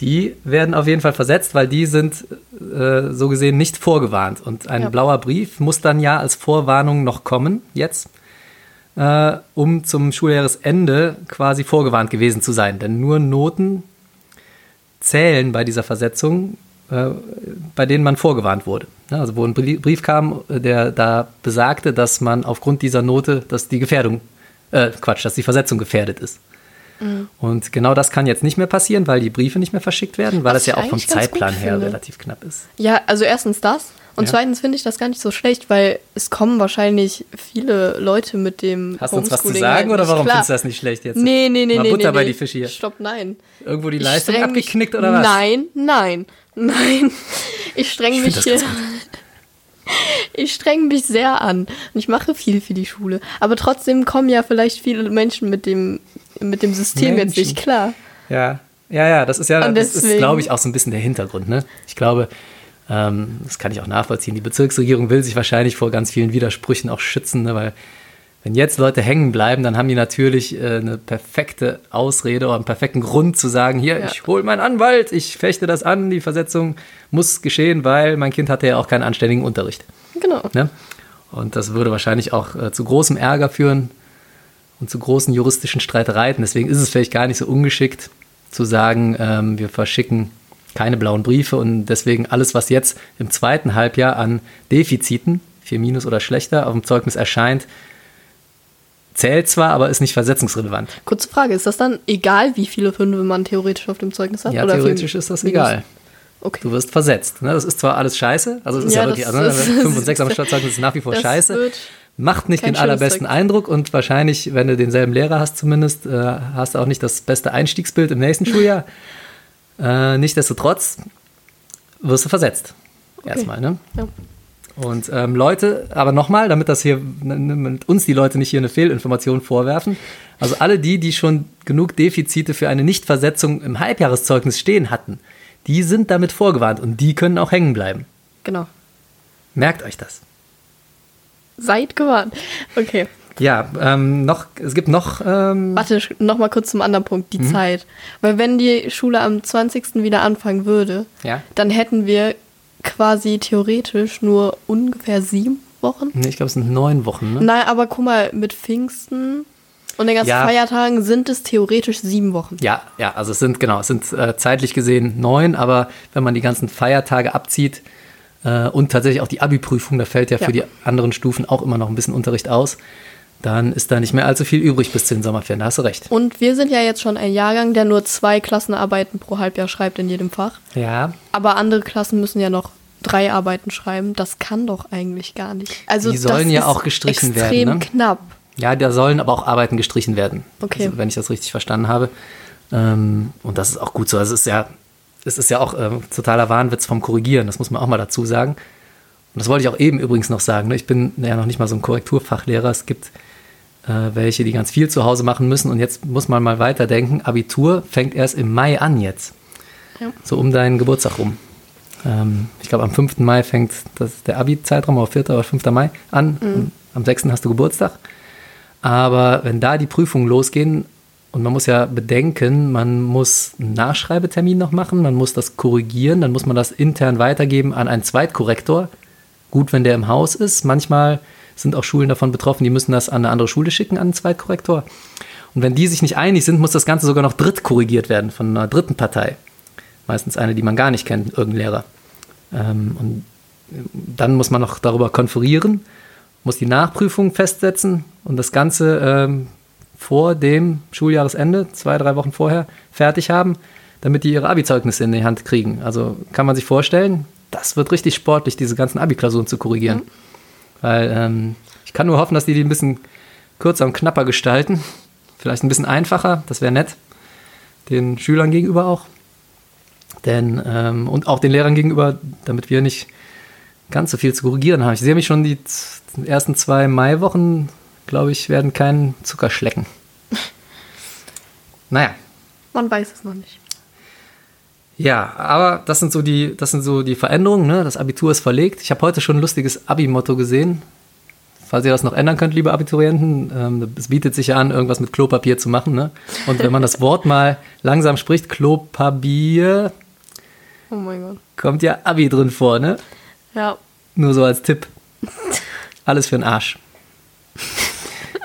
die werden auf jeden Fall versetzt, weil die sind äh, so gesehen nicht vorgewarnt. Und ein Ja. blauer Brief muss dann ja als Vorwarnung noch kommen, jetzt, äh, um zum Schuljahresende quasi vorgewarnt gewesen zu sein. Denn nur Noten zählen bei dieser Versetzung, äh, bei denen man vorgewarnt wurde. Also wo ein Brie- Brief kam, äh, der da besagte, dass man aufgrund dieser Note, dass die Gefährdung, äh, Quatsch, dass die Versetzung gefährdet ist. Mhm. Und genau das kann jetzt nicht mehr passieren, weil die Briefe nicht mehr verschickt werden, weil Was das ja auch vom Zeitplan her finde. relativ knapp ist. Ja, also erstens das. Und Ja. zweitens finde ich das gar nicht so schlecht, weil es kommen wahrscheinlich viele Leute mit dem Hast du uns was zu sagen halt oder warum klar. findest du das nicht schlecht jetzt? Nee, nee, nee, Mal nee. Butter nee, bei nee. die Fische hier. Stopp, nein. Irgendwo die Leistung abgeknickt mich, oder was? Nein, nein, nein. Ich streng Ich mich hier. Ich streng mich sehr an und ich mache viel für die Schule. Aber trotzdem kommen ja vielleicht viele Menschen mit dem, mit dem System jetzt Menschen. nicht klar. Ja, ja, ja, das ist ja, das ist, glaube ich, auch so ein bisschen der Hintergrund. Ne? Ich glaube, ähm, das kann ich auch nachvollziehen. Die Bezirksregierung will sich wahrscheinlich vor ganz vielen Widersprüchen auch schützen, ne? weil wenn jetzt Leute hängen bleiben, dann haben die natürlich äh, eine perfekte Ausrede oder einen perfekten Grund zu sagen, hier, Ja. ich hole meinen Anwalt, ich fechte das an, die Versetzung muss geschehen, weil mein Kind hatte ja auch keinen anständigen Unterricht. Genau. Ne? Und das würde wahrscheinlich auch äh, zu großem Ärger führen und zu großen juristischen Streitereien. Deswegen ist es vielleicht gar nicht so ungeschickt zu sagen, ähm, wir verschicken keine blauen Briefe und deswegen alles, was jetzt im zweiten Halbjahr an Defiziten, 4 minus oder schlechter, auf dem Zeugnis erscheint, zählt zwar, aber ist nicht versetzungsrelevant. Kurze Frage, ist das dann egal, wie viele Fünfe man theoretisch auf dem Zeugnis hat? Ja, Oder theoretisch ist das Minus? egal. Okay. Du wirst versetzt. Ne? Das ist zwar alles scheiße, also es ist ja, Ja, wirklich, also, ne, ist- 5 und 6 am Stadtzeugnis ist nach wie vor scheiße. Macht nicht den allerbesten Zeugnis. Eindruck und wahrscheinlich, wenn du denselben Lehrer hast zumindest, äh, hast du auch nicht das beste Einstiegsbild im nächsten Schuljahr. äh, Nichtsdestotrotz wirst du versetzt. Erstmal, ne? Ja. Und ähm, Leute, aber nochmal, damit das hier, ne, ne, mit uns die Leute nicht hier eine Fehlinformation vorwerfen. Also alle die, die schon genug Defizite für eine Nichtversetzung im Halbjahreszeugnis stehen hatten, die sind damit vorgewarnt und die können auch hängen bleiben. Genau. Merkt euch das. Seid gewarnt. Okay. Ja, ähm, noch, es gibt noch, ähm, Warte, noch mal kurz zum anderen Punkt, Mhm. die Zeit. Weil wenn die Schule am 20. wieder anfangen würde, Ja. dann hätten wir quasi theoretisch nur ungefähr sieben Wochen. nee, ich glaube, es sind neun Wochen, ne? Nein, aber guck mal, mit Pfingsten und den ganzen Ja. Feiertagen sind es theoretisch sieben Wochen. Ja, ja, also es sind, genau, es sind äh, zeitlich gesehen neun, aber wenn man die ganzen Feiertage abzieht äh, und tatsächlich auch die Abi-Prüfung, da fällt ja, Ja. für die anderen Stufen auch immer noch ein bisschen Unterricht aus, dann ist da nicht mehr allzu viel übrig bis zu den Sommerferien, da hast du recht. Und wir sind ja jetzt schon ein Jahrgang, der nur zwei Klassenarbeiten pro Halbjahr schreibt in jedem Fach. Ja, Aber andere Klassen müssen ja noch drei Arbeiten schreiben. Das kann doch eigentlich gar nicht. Also Die sollen ja auch gestrichen werden, Extrem ne? knapp. ja, da sollen aber auch Arbeiten gestrichen werden, Okay. also, wenn ich das richtig verstanden habe. Ähm, und das ist auch gut so. Also es ist ja, es ist ja auch ähm, totaler Wahnwitz vom Korrigieren, das muss man auch mal dazu sagen. Und das wollte ich auch eben übrigens noch sagen. Ne? Ich bin ja noch nicht mal so ein Korrekturfachlehrer. Es gibt äh, welche, die ganz viel zu Hause machen müssen. Und jetzt muss man mal weiterdenken. Abitur fängt erst im Mai an jetzt. Ja. So um deinen Geburtstag rum. Ähm, ich glaube, am 5. Mai fängt das, der Abi-Zeitraum, oder 4. oder 5. Mai an. Und Am 6. hast du Geburtstag. Aber wenn da die Prüfungen losgehen, und man muss ja bedenken, man muss einen Nachschreibetermin noch machen, man muss das korrigieren, dann muss man das intern weitergeben an einen Zweitkorrektor. Gut, wenn der im Haus ist. Manchmal sind auch Schulen davon betroffen, die müssen das an eine andere Schule schicken, an einen Zweitkorrektor. Und wenn die sich nicht einig sind, muss das Ganze sogar noch dritt korrigiert werden von einer dritten Partei. Meistens eine, die man gar nicht kennt, irgendein Lehrer. Ähm, und dann muss man noch darüber konferieren, muss die Nachprüfung festsetzen und das Ganze ähm, vor dem Schuljahresende, zwei, drei Wochen vorher, fertig haben, damit die ihre Abi-Zeugnisse in die Hand kriegen. Also kann man sich vorstellen, das wird richtig sportlich, diese ganzen Abi-Klausuren zu korrigieren. Weil ähm, ich kann nur hoffen, dass die die ein bisschen kürzer und knapper gestalten. Vielleicht ein bisschen einfacher, das wäre nett. Den Schülern gegenüber auch. Denn, ähm, und auch den Lehrern gegenüber, damit wir nicht ganz so viel zu korrigieren haben. Ich sehe mich schon die ersten zwei Maiwochen, glaube ich, werden keinen Zucker schlecken. Naja, Man weiß es noch nicht. Ja, aber das sind so die, das sind so die Veränderungen. Ne? Das Abitur ist verlegt. Ich habe heute schon ein lustiges Abi-Motto gesehen. Falls ihr das noch ändern könnt, liebe Abiturienten, ähm, es bietet sich ja an, irgendwas mit Klopapier zu machen. Ne? Und wenn man das Wort mal langsam spricht, Klopapier, Oh mein Gott. kommt ja Abi drin vor. Ne? Ja. Nur so als Tipp. Alles für den Arsch.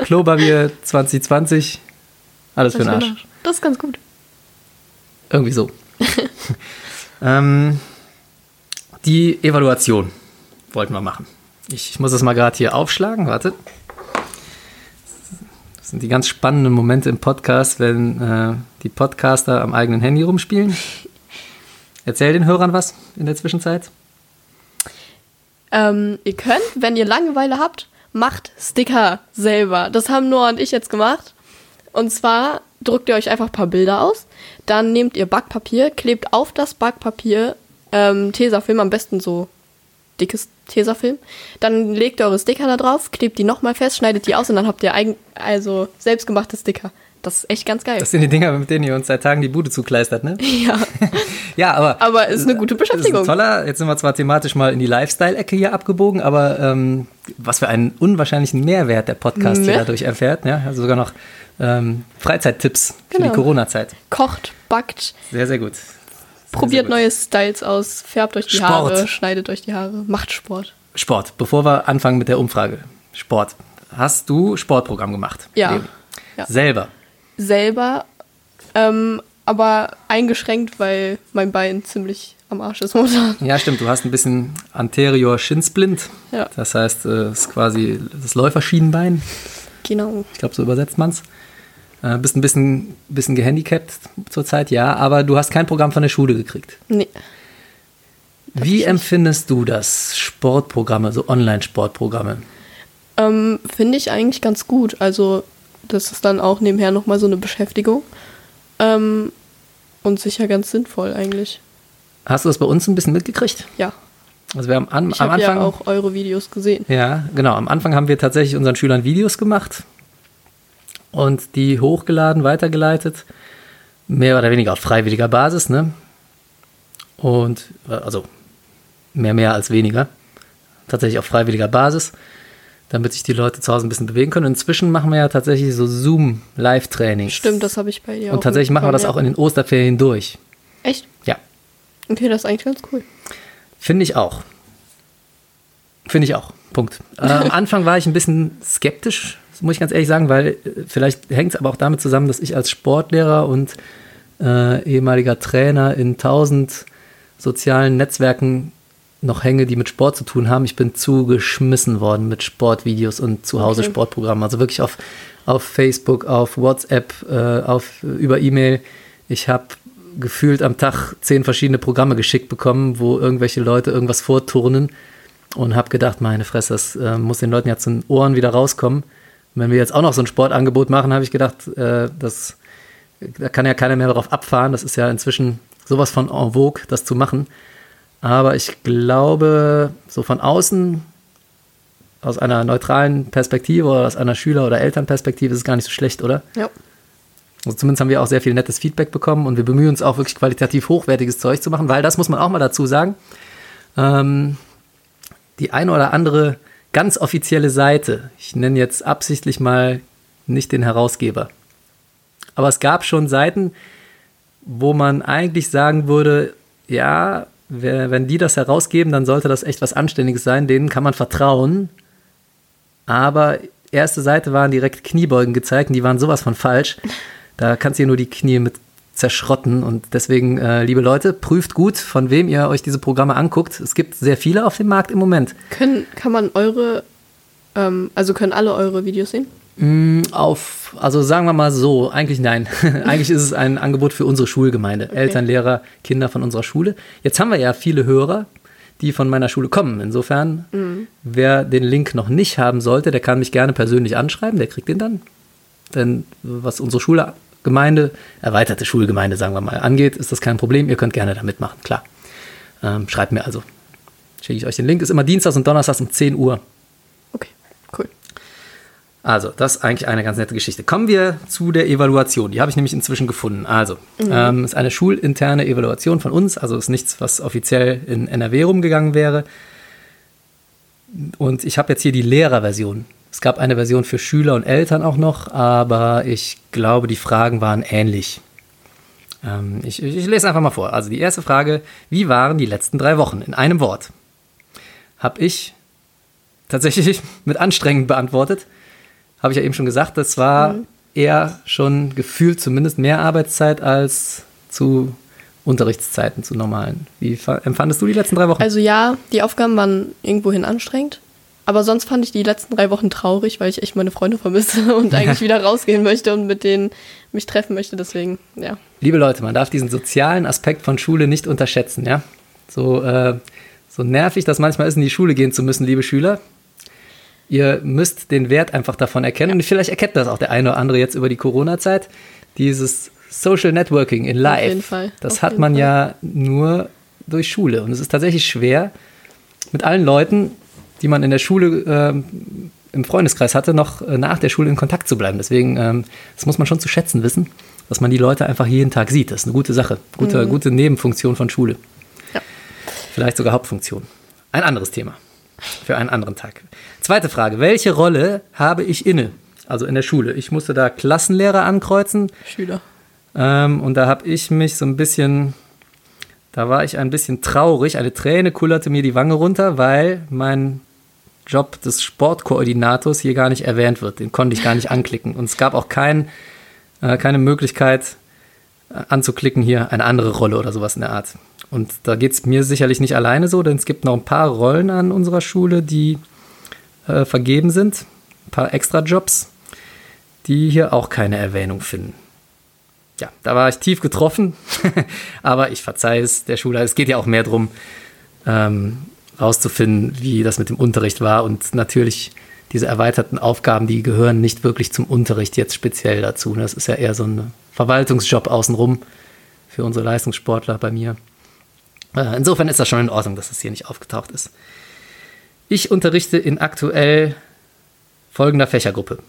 Klopapier 2020, alles für den das, Arsch. das ist ganz gut. Irgendwie so. ähm, die Evaluation wollten wir machen. Ich, ich muss das mal gerade hier aufschlagen. Warte. Das sind die ganz spannenden Momente im Podcast, wenn äh, die Podcaster am eigenen Handy rumspielen. Erzähl den Hörern was in der Zwischenzeit. Ähm, ihr könnt, wenn ihr Langeweile habt, macht Sticker selber. Das haben Noah und ich jetzt gemacht. Und zwar druckt ihr euch einfach ein paar Bilder aus, dann nehmt ihr Backpapier, klebt auf das Backpapier ähm, Tesafilm, am besten so dickes Tesafilm. Dann legt ihr eure Sticker da drauf, klebt die nochmal fest, schneidet die aus und dann habt ihr eigen, also selbstgemachte Sticker. Das ist echt ganz geil. Das sind die Dinger, mit denen ihr uns seit Tagen die Bude zukleistert, ne? ja. ja, aber. Aber ist eine gute Beschäftigung. Ist toller, jetzt sind wir zwar thematisch mal in die Lifestyle-Ecke hier abgebogen, aber ähm, was für einen unwahrscheinlichen Mehrwert der Podcast hier Ne? dadurch erfährt. Ja? Also sogar noch ähm, Freizeittipps für die Genau. Corona-Zeit. Kocht, backt, Sehr, sehr gut. Sehr, probiert sehr gut. neue Styles aus, färbt euch die Sport. Haare, schneidet euch die Haare, macht Sport. Sport, bevor wir anfangen mit der Umfrage. Sport. Hast du Sportprogramm gemacht? Ja. Ja. Selber. Selber, ähm, aber eingeschränkt, weil mein Bein ziemlich am Arsch ist momentan. Ja, stimmt. Du hast ein bisschen anterior Schinsblind. Ja. Das heißt, äh, es ist quasi das Läuferschienenbein. Genau. Ich glaube, so übersetzt man es. Äh, bist ein bisschen, bisschen gehandicapt zurzeit, ja, aber du hast kein Programm von der Schule gekriegt. Nee. Wie empfindest du das? Sportprogramme, so Online-Sportprogramme? Ähm, Finde ich eigentlich ganz gut. Also, das ist dann auch nebenher nochmal so eine Beschäftigung. Ähm, und sicher ganz sinnvoll eigentlich. Hast du das bei uns ein bisschen mitgekriegt? Ja. Also wir haben an, Ich am habe Anfang. ja auch eure Videos gesehen. Ja, genau. Am Anfang haben wir tatsächlich unseren Schülern Videos gemacht und die hochgeladen, weitergeleitet. Mehr oder weniger auf freiwilliger Basis, ne? Und, also, mehr, mehr als weniger. Tatsächlich auf freiwilliger Basis, damit sich die Leute zu Hause ein bisschen bewegen können. Inzwischen machen wir ja tatsächlich so Zoom-Live-Trainings. Stimmt, das habe ich bei dir auch Und tatsächlich machen wir das auch mitbekommen, in den Osterferien durch. ja. Echt? Ja, Okay, das ist eigentlich ganz cool. Finde ich auch. Finde ich auch. Punkt. Äh, am Anfang war ich ein bisschen skeptisch, das muss ich ganz ehrlich sagen, weil äh, vielleicht hängt es aber auch damit zusammen, dass ich als Sportlehrer und äh, ehemaliger Trainer in tausend sozialen Netzwerken noch hänge, die mit Sport zu tun haben. Ich bin zugeschmissen worden mit Sportvideos und zu Hause Okay. Sportprogrammen. Also wirklich auf, auf Facebook, auf WhatsApp, äh, auf, über E-Mail. Ich habe gefühlt am Tag zehn verschiedene Programme geschickt bekommen, wo irgendwelche Leute irgendwas vorturnen und habe gedacht, meine Fresse, das äh, muss den Leuten ja zu den Ohren wieder rauskommen. Und wenn wir jetzt auch noch so ein Sportangebot machen, habe ich gedacht, äh, das, da kann ja keiner mehr darauf abfahren. Das ist ja inzwischen sowas von en vogue, das zu machen. Aber ich glaube, so von außen, aus einer neutralen Perspektive oder aus einer Schüler- oder Elternperspektive ist es gar nicht so schlecht, oder? Ja. Also zumindest haben wir auch sehr viel nettes Feedback bekommen und wir bemühen uns auch wirklich qualitativ hochwertiges Zeug zu machen, weil das muss man auch mal dazu sagen. Ähm, die eine oder andere ganz offizielle Seite, ich nenne jetzt absichtlich mal nicht den Herausgeber, aber es gab schon Seiten, wo man eigentlich sagen würde, ja, wenn die das herausgeben, dann sollte das echt was Anständiges sein, denen kann man vertrauen. Aber erste Seite waren direkt Kniebeugen gezeigt und die waren sowas von falsch. Da kannst du dir nur die Knie mit zerschrotten und deswegen, äh, liebe Leute, prüft gut, von wem ihr euch diese Programme anguckt. Es gibt sehr viele auf dem Markt im Moment. Können, kann man eure, ähm, also können alle eure Videos sehen? Mm, Auf, also sagen wir mal so, eigentlich nein. eigentlich ist es ein Angebot für unsere Schulgemeinde. Eltern, Lehrer, Kinder von unserer Schule. Jetzt haben wir ja viele Hörer, die von meiner Schule kommen. Insofern, wer den Link noch nicht haben sollte, der kann mich gerne persönlich anschreiben, der kriegt den dann. Denn was unsere Schulgemeinde, erweiterte Schulgemeinde, sagen wir mal, angeht, ist das kein Problem. Ihr könnt gerne da mitmachen, klar. Ähm, schreibt mir also. Schicke ich euch den Link. Ist immer Dienstags und Donnerstags um 10 Uhr. Okay, cool. Also, das ist eigentlich eine ganz nette Geschichte. Kommen wir zu der Evaluation. Die habe ich nämlich inzwischen gefunden. Also, ähm, ist eine schulinterne Evaluation von uns, also ist nichts, was offiziell in NRW rumgegangen wäre. Und ich habe jetzt hier die Lehrerversion. Es gab eine Version für Schüler und Eltern auch noch, aber ich glaube, die Fragen waren ähnlich. Ähm, ich, ich lese einfach mal vor. Also die erste Frage, wie waren die letzten drei Wochen? In einem Wort. Habe ich tatsächlich mit anstrengend beantwortet. Habe ich ja eben schon gesagt, das war eher schon gefühlt zumindest mehr Arbeitszeit als zu Unterrichtszeiten, zu normalen. Wie fa- empfandest du die letzten drei Wochen? Also ja, die Aufgaben waren irgendwohin anstrengend. Aber sonst fand ich die letzten drei Wochen traurig, weil ich echt meine Freunde vermisse und eigentlich wieder rausgehen möchte und mit denen mich treffen möchte. Deswegen, ja. Liebe Leute, man darf diesen sozialen Aspekt von Schule nicht unterschätzen, ja. So, äh, so nervig das manchmal ist, in die Schule gehen zu müssen, liebe Schüler. Ihr müsst den Wert einfach davon erkennen. Und vielleicht erkennt das auch der eine oder andere jetzt über die Corona-Zeit. Dieses Social Networking in Live. Auf jeden Fall. Das Auf hat man Fall. ja nur durch Schule. Und es ist tatsächlich schwer, mit allen Leuten, die man in der Schule ähm, im Freundeskreis hatte, noch äh, nach der Schule in Kontakt zu bleiben. Deswegen, ähm, das muss man schon zu schätzen wissen, dass man die Leute einfach jeden Tag sieht. Das ist eine gute Sache. Gute, gute Nebenfunktion von Schule. Ja. Vielleicht sogar Hauptfunktion. Ein anderes Thema. Für einen anderen Tag. Zweite Frage. Welche Rolle habe ich inne? Also in der Schule. Ich musste da Klassenlehrer ankreuzen. Schüler. Ähm, und da habe ich mich so ein bisschen, da war ich ein bisschen traurig. Eine Träne kullerte mir die Wange runter, weil mein Job des Sportkoordinators hier gar nicht erwähnt wird. Den konnte ich gar nicht anklicken. Und es gab auch kein, äh, keine Möglichkeit äh, anzuklicken hier eine andere Rolle oder sowas in der Art. Und da geht es mir sicherlich nicht alleine so, denn es gibt noch ein paar Rollen an unserer Schule, die äh, vergeben sind. Ein paar Extrajobs, die hier auch keine Erwähnung finden ja, da war ich tief getroffen, aber ich verzeihe es der Schule. Es geht ja auch mehr darum, ähm, rauszufinden, wie das mit dem Unterricht war und natürlich diese erweiterten Aufgaben, die gehören nicht wirklich zum Unterricht jetzt speziell dazu. Das ist ja eher so ein Verwaltungsjob außenrum für unsere Leistungssportler bei mir. Äh, insofern ist das schon in Ordnung, dass das hier nicht aufgetaucht ist. Ich unterrichte in aktuell folgender Fächergruppe.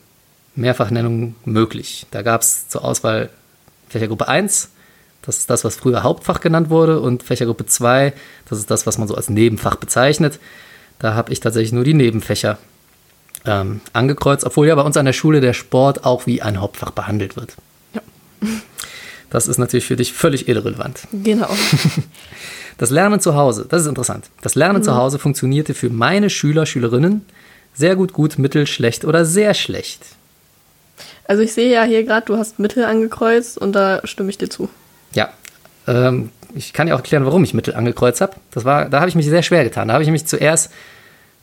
Mehrfachnennung möglich. Da gab es zur Auswahl Fächergruppe 1, das ist das, was früher Hauptfach genannt wurde, und Fächergruppe 2, das ist das, was man so als Nebenfach bezeichnet. Da habe ich tatsächlich nur die Nebenfächer ähm, angekreuzt, obwohl ja bei uns an der Schule der Sport auch wie ein Hauptfach behandelt wird. Ja. Das ist natürlich für dich völlig irrelevant. Genau. Das Lernen zu Hause, das ist interessant. Das Lernen zu Hause funktionierte für meine Schüler, Schülerinnen sehr gut, gut, mittel, schlecht oder sehr schlecht. Also ich sehe ja hier gerade, du hast Mittel angekreuzt und da stimme ich dir zu. Ja, ähm, ich kann dir auch erklären, warum ich Mittel angekreuzt habe. Da habe ich mich sehr schwer getan. Da habe ich mich zuerst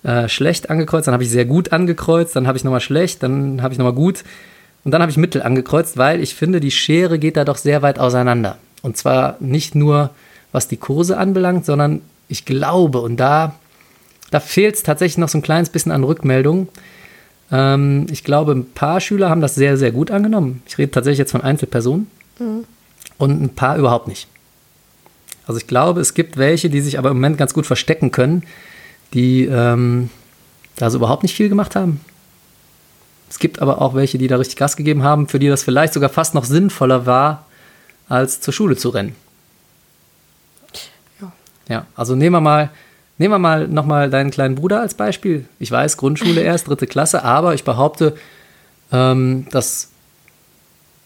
äh, schlecht angekreuzt, dann habe ich sehr gut angekreuzt, dann habe ich nochmal schlecht, dann habe ich nochmal gut und dann habe ich Mittel angekreuzt, weil ich finde, die Schere geht da doch sehr weit auseinander. Und zwar nicht nur, was die Kurse anbelangt, sondern ich glaube, und da, da fehlt es tatsächlich noch so ein kleines bisschen an Rückmeldung. Ähm, ich glaube, ein paar Schüler haben das sehr, sehr gut angenommen. Ich rede tatsächlich jetzt von Einzelpersonen und ein paar überhaupt nicht. Also ich glaube, es gibt welche, die sich aber im Moment ganz gut verstecken können, die ähm, da so überhaupt nicht viel gemacht haben. Es gibt aber auch welche, die da richtig Gas gegeben haben, für die das vielleicht sogar fast noch sinnvoller war, als zur Schule zu rennen. Ja. Ja, also nehmen wir mal, nehmen wir mal nochmal deinen kleinen Bruder als Beispiel. Ich weiß, Grundschule erst, dritte Klasse, aber ich behaupte, ähm, dass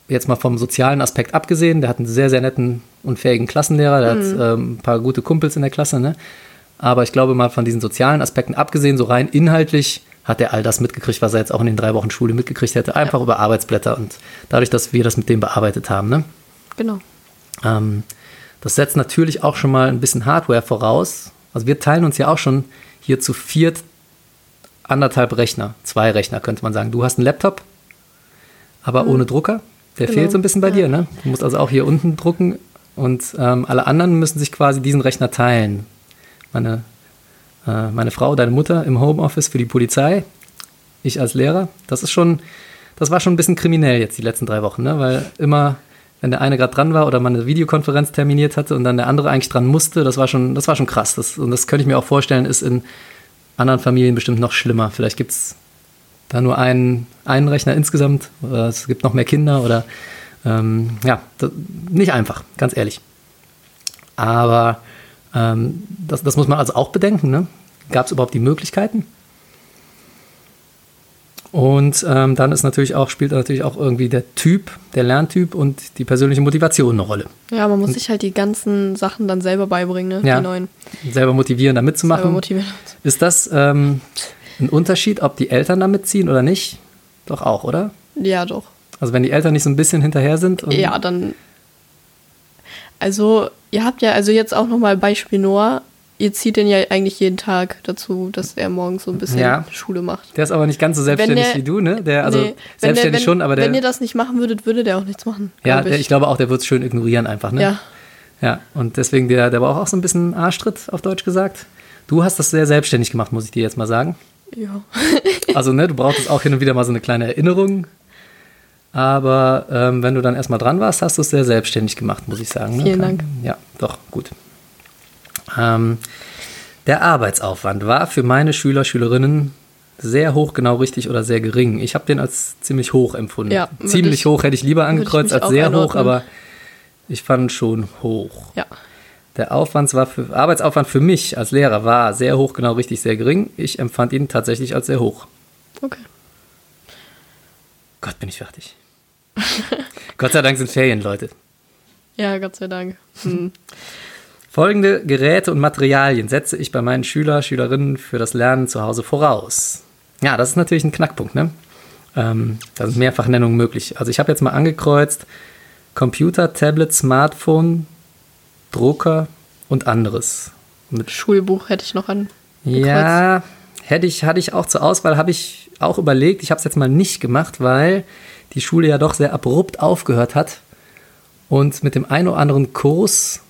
jetzt mal vom sozialen Aspekt abgesehen, der hat einen sehr, sehr netten und fähigen Klassenlehrer, der hat ähm, ein paar gute Kumpels in der Klasse, ne? Aber ich glaube mal von diesen sozialen Aspekten abgesehen, so rein inhaltlich hat er all das mitgekriegt, was er jetzt auch in den drei Wochen Schule mitgekriegt hätte, einfach über Arbeitsblätter und dadurch, dass wir das mit dem bearbeitet haben, ne? Genau. Ähm, das setzt natürlich auch schon mal ein bisschen Hardware voraus. Also wir teilen uns ja auch schon hier zu viert anderthalb Rechner, zwei Rechner könnte man sagen. Du hast einen Laptop, aber ohne Drucker. Der Genau, fehlt so ein bisschen bei ja. dir, ne? Du musst also auch hier unten drucken und ähm, alle anderen müssen sich quasi diesen Rechner teilen. Meine, äh, meine Frau, deine Mutter im Homeoffice für die Polizei, ich als Lehrer. Das ist schon, das war schon ein bisschen kriminell jetzt die letzten drei Wochen, ne? Weil immer, wenn der eine gerade dran war oder man eine Videokonferenz terminiert hatte und dann der andere eigentlich dran musste, das war schon, das war schon krass. Das, und das könnte ich mir auch vorstellen, ist in anderen Familien bestimmt noch schlimmer. Vielleicht gibt es da nur einen, einen Rechner insgesamt oder es gibt noch mehr Kinder oder ähm, ja, das, nicht einfach, ganz ehrlich. Aber ähm, das, das muss man also auch bedenken. Ne? Gab es überhaupt die Möglichkeiten? Und ähm, dann ist natürlich auch, spielt natürlich auch irgendwie der Typ, der Lerntyp und die persönliche Motivation eine Rolle. Ja, man muss sich halt die ganzen Sachen dann selber beibringen, ne? Ja. Die neuen. Selber motivieren, da Selber mitzumachen. motivieren. Ist das ähm, ein Unterschied, ob die Eltern da mitziehen oder nicht? Doch auch, oder? Ja, doch. Also wenn die Eltern nicht so ein bisschen hinterher sind? Ja, dann. Also, ihr habt ja, also jetzt auch nochmal Beispiel Noah. ihr zieht den ja eigentlich jeden Tag dazu, dass er morgens so ein bisschen Ja. Schule macht. Der ist aber nicht ganz so selbstständig der- wie du, ne? Der, also Nee, selbstständig der, wenn, schon, aber der. Wenn ihr das nicht machen würdet, würde der auch nichts machen. ja, glaub der, ich glaube auch, der wird es schön ignorieren einfach, ne? Ja, Ja, und deswegen, der, der war auch so ein bisschen Arschtritt, auf Deutsch gesagt. Du hast das sehr selbstständig gemacht, muss ich dir jetzt mal sagen. Ja. Also, ne, du brauchtest auch hin und wieder mal so eine kleine Erinnerung. Aber ähm, wenn du dann erstmal dran warst, hast du es sehr selbstständig gemacht, muss ich sagen. Ne? Vielen Dank. Ja, doch, gut. Ähm, der Arbeitsaufwand war für meine Schüler, Schülerinnen sehr hoch, genau richtig oder sehr gering. Ich habe den als ziemlich hoch empfunden. Ja, ziemlich ich- hoch hätte ich lieber ich angekreuzt mich als sehr hoch, aber ich fand schon hoch. ja. Der Aufwand war für, Arbeitsaufwand für mich als Lehrer war sehr hoch, genau richtig, sehr gering. Ich empfand ihn tatsächlich als sehr hoch. Okay. Gott, bin ich fertig. Gott sei Dank sind Ferien, Leute. Ja, Gott sei Dank. Hm. Folgende Geräte und Materialien setze ich bei meinen Schüler, Schülerinnen für das Lernen zu Hause voraus. Ja, das ist natürlich ein Knackpunkt, ne? Ähm, da sind Mehrfachnennungen möglich. Also ich habe jetzt mal angekreuzt Computer, Tablet, Smartphone, Drucker und anderes. Mit Schulbuch hätte ich noch an. Ja, hätte ich, hatte ich auch zur Auswahl, habe ich auch überlegt. Ich habe es jetzt mal nicht gemacht, weil die Schule ja doch sehr abrupt aufgehört hat. Und mit dem einen oder anderen Kurs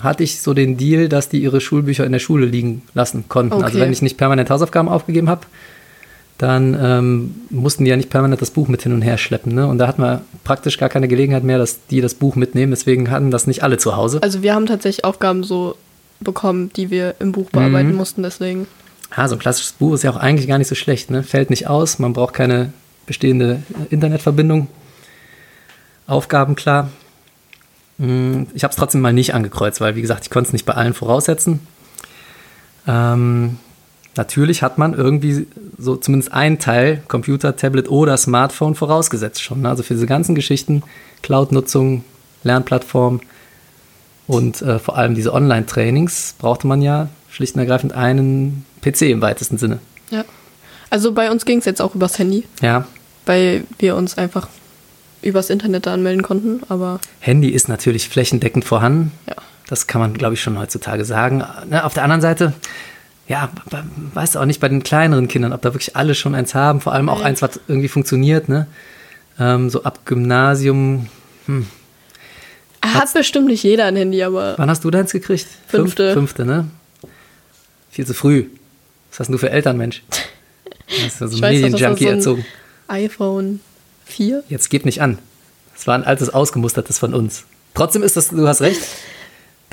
hatte ich so den Deal, dass die ihre Schulbücher in der Schule liegen lassen konnten. Also Okay. wenn ich nicht permanent Hausaufgaben aufgegeben habe, dann ähm, mussten die ja nicht permanent das Buch mit hin und her schleppen. Ne? Und da hatten wir praktisch gar keine Gelegenheit mehr, dass die das Buch mitnehmen. Deswegen hatten das nicht alle zu Hause. Also wir haben tatsächlich Aufgaben so bekommen, die wir im Buch bearbeiten Mhm. mussten, deswegen. Ja, so ein klassisches Buch ist ja auch eigentlich gar nicht so schlecht. Ne? Fällt nicht aus, man braucht keine bestehende äh, Internetverbindung. Aufgaben klar. Hm, Ich habe es trotzdem mal nicht angekreuzt, weil, wie gesagt, ich konnte es nicht bei allen voraussetzen. Ähm, natürlich hat man irgendwie so zumindest einen Teil, Computer, Tablet oder Smartphone, vorausgesetzt schon. Ne? Also für diese ganzen Geschichten, Cloud-Nutzung, Lernplattform und äh, vor allem diese Online-Trainings brauchte man ja schlicht und ergreifend einen PC im weitesten Sinne. Ja. Also bei uns ging es jetzt auch übers Handy, Ja, weil wir uns einfach übers Internet da anmelden konnten, aber Handy ist natürlich flächendeckend vorhanden. ja. Das kann man, glaube ich, schon heutzutage sagen. Ne, auf der anderen Seite, ja, be- weißt du auch nicht bei den kleineren Kindern, ob da wirklich alle schon eins haben, vor allem auch eins, was irgendwie funktioniert, ne? Ähm, so ab Gymnasium. Hat bestimmt nicht jeder ein Handy, aber Wann hast du deins gekriegt? Fünf- Fünfte. Fünfte, ne? Viel zu früh. Was hast du für Eltern, Mensch? Das ist ja so ein weiß Medienjunkie so ein- erzogen. iPhone 4? Jetzt gib nicht an. Das war ein altes, ausgemustertes von uns. Trotzdem ist das, du hast recht,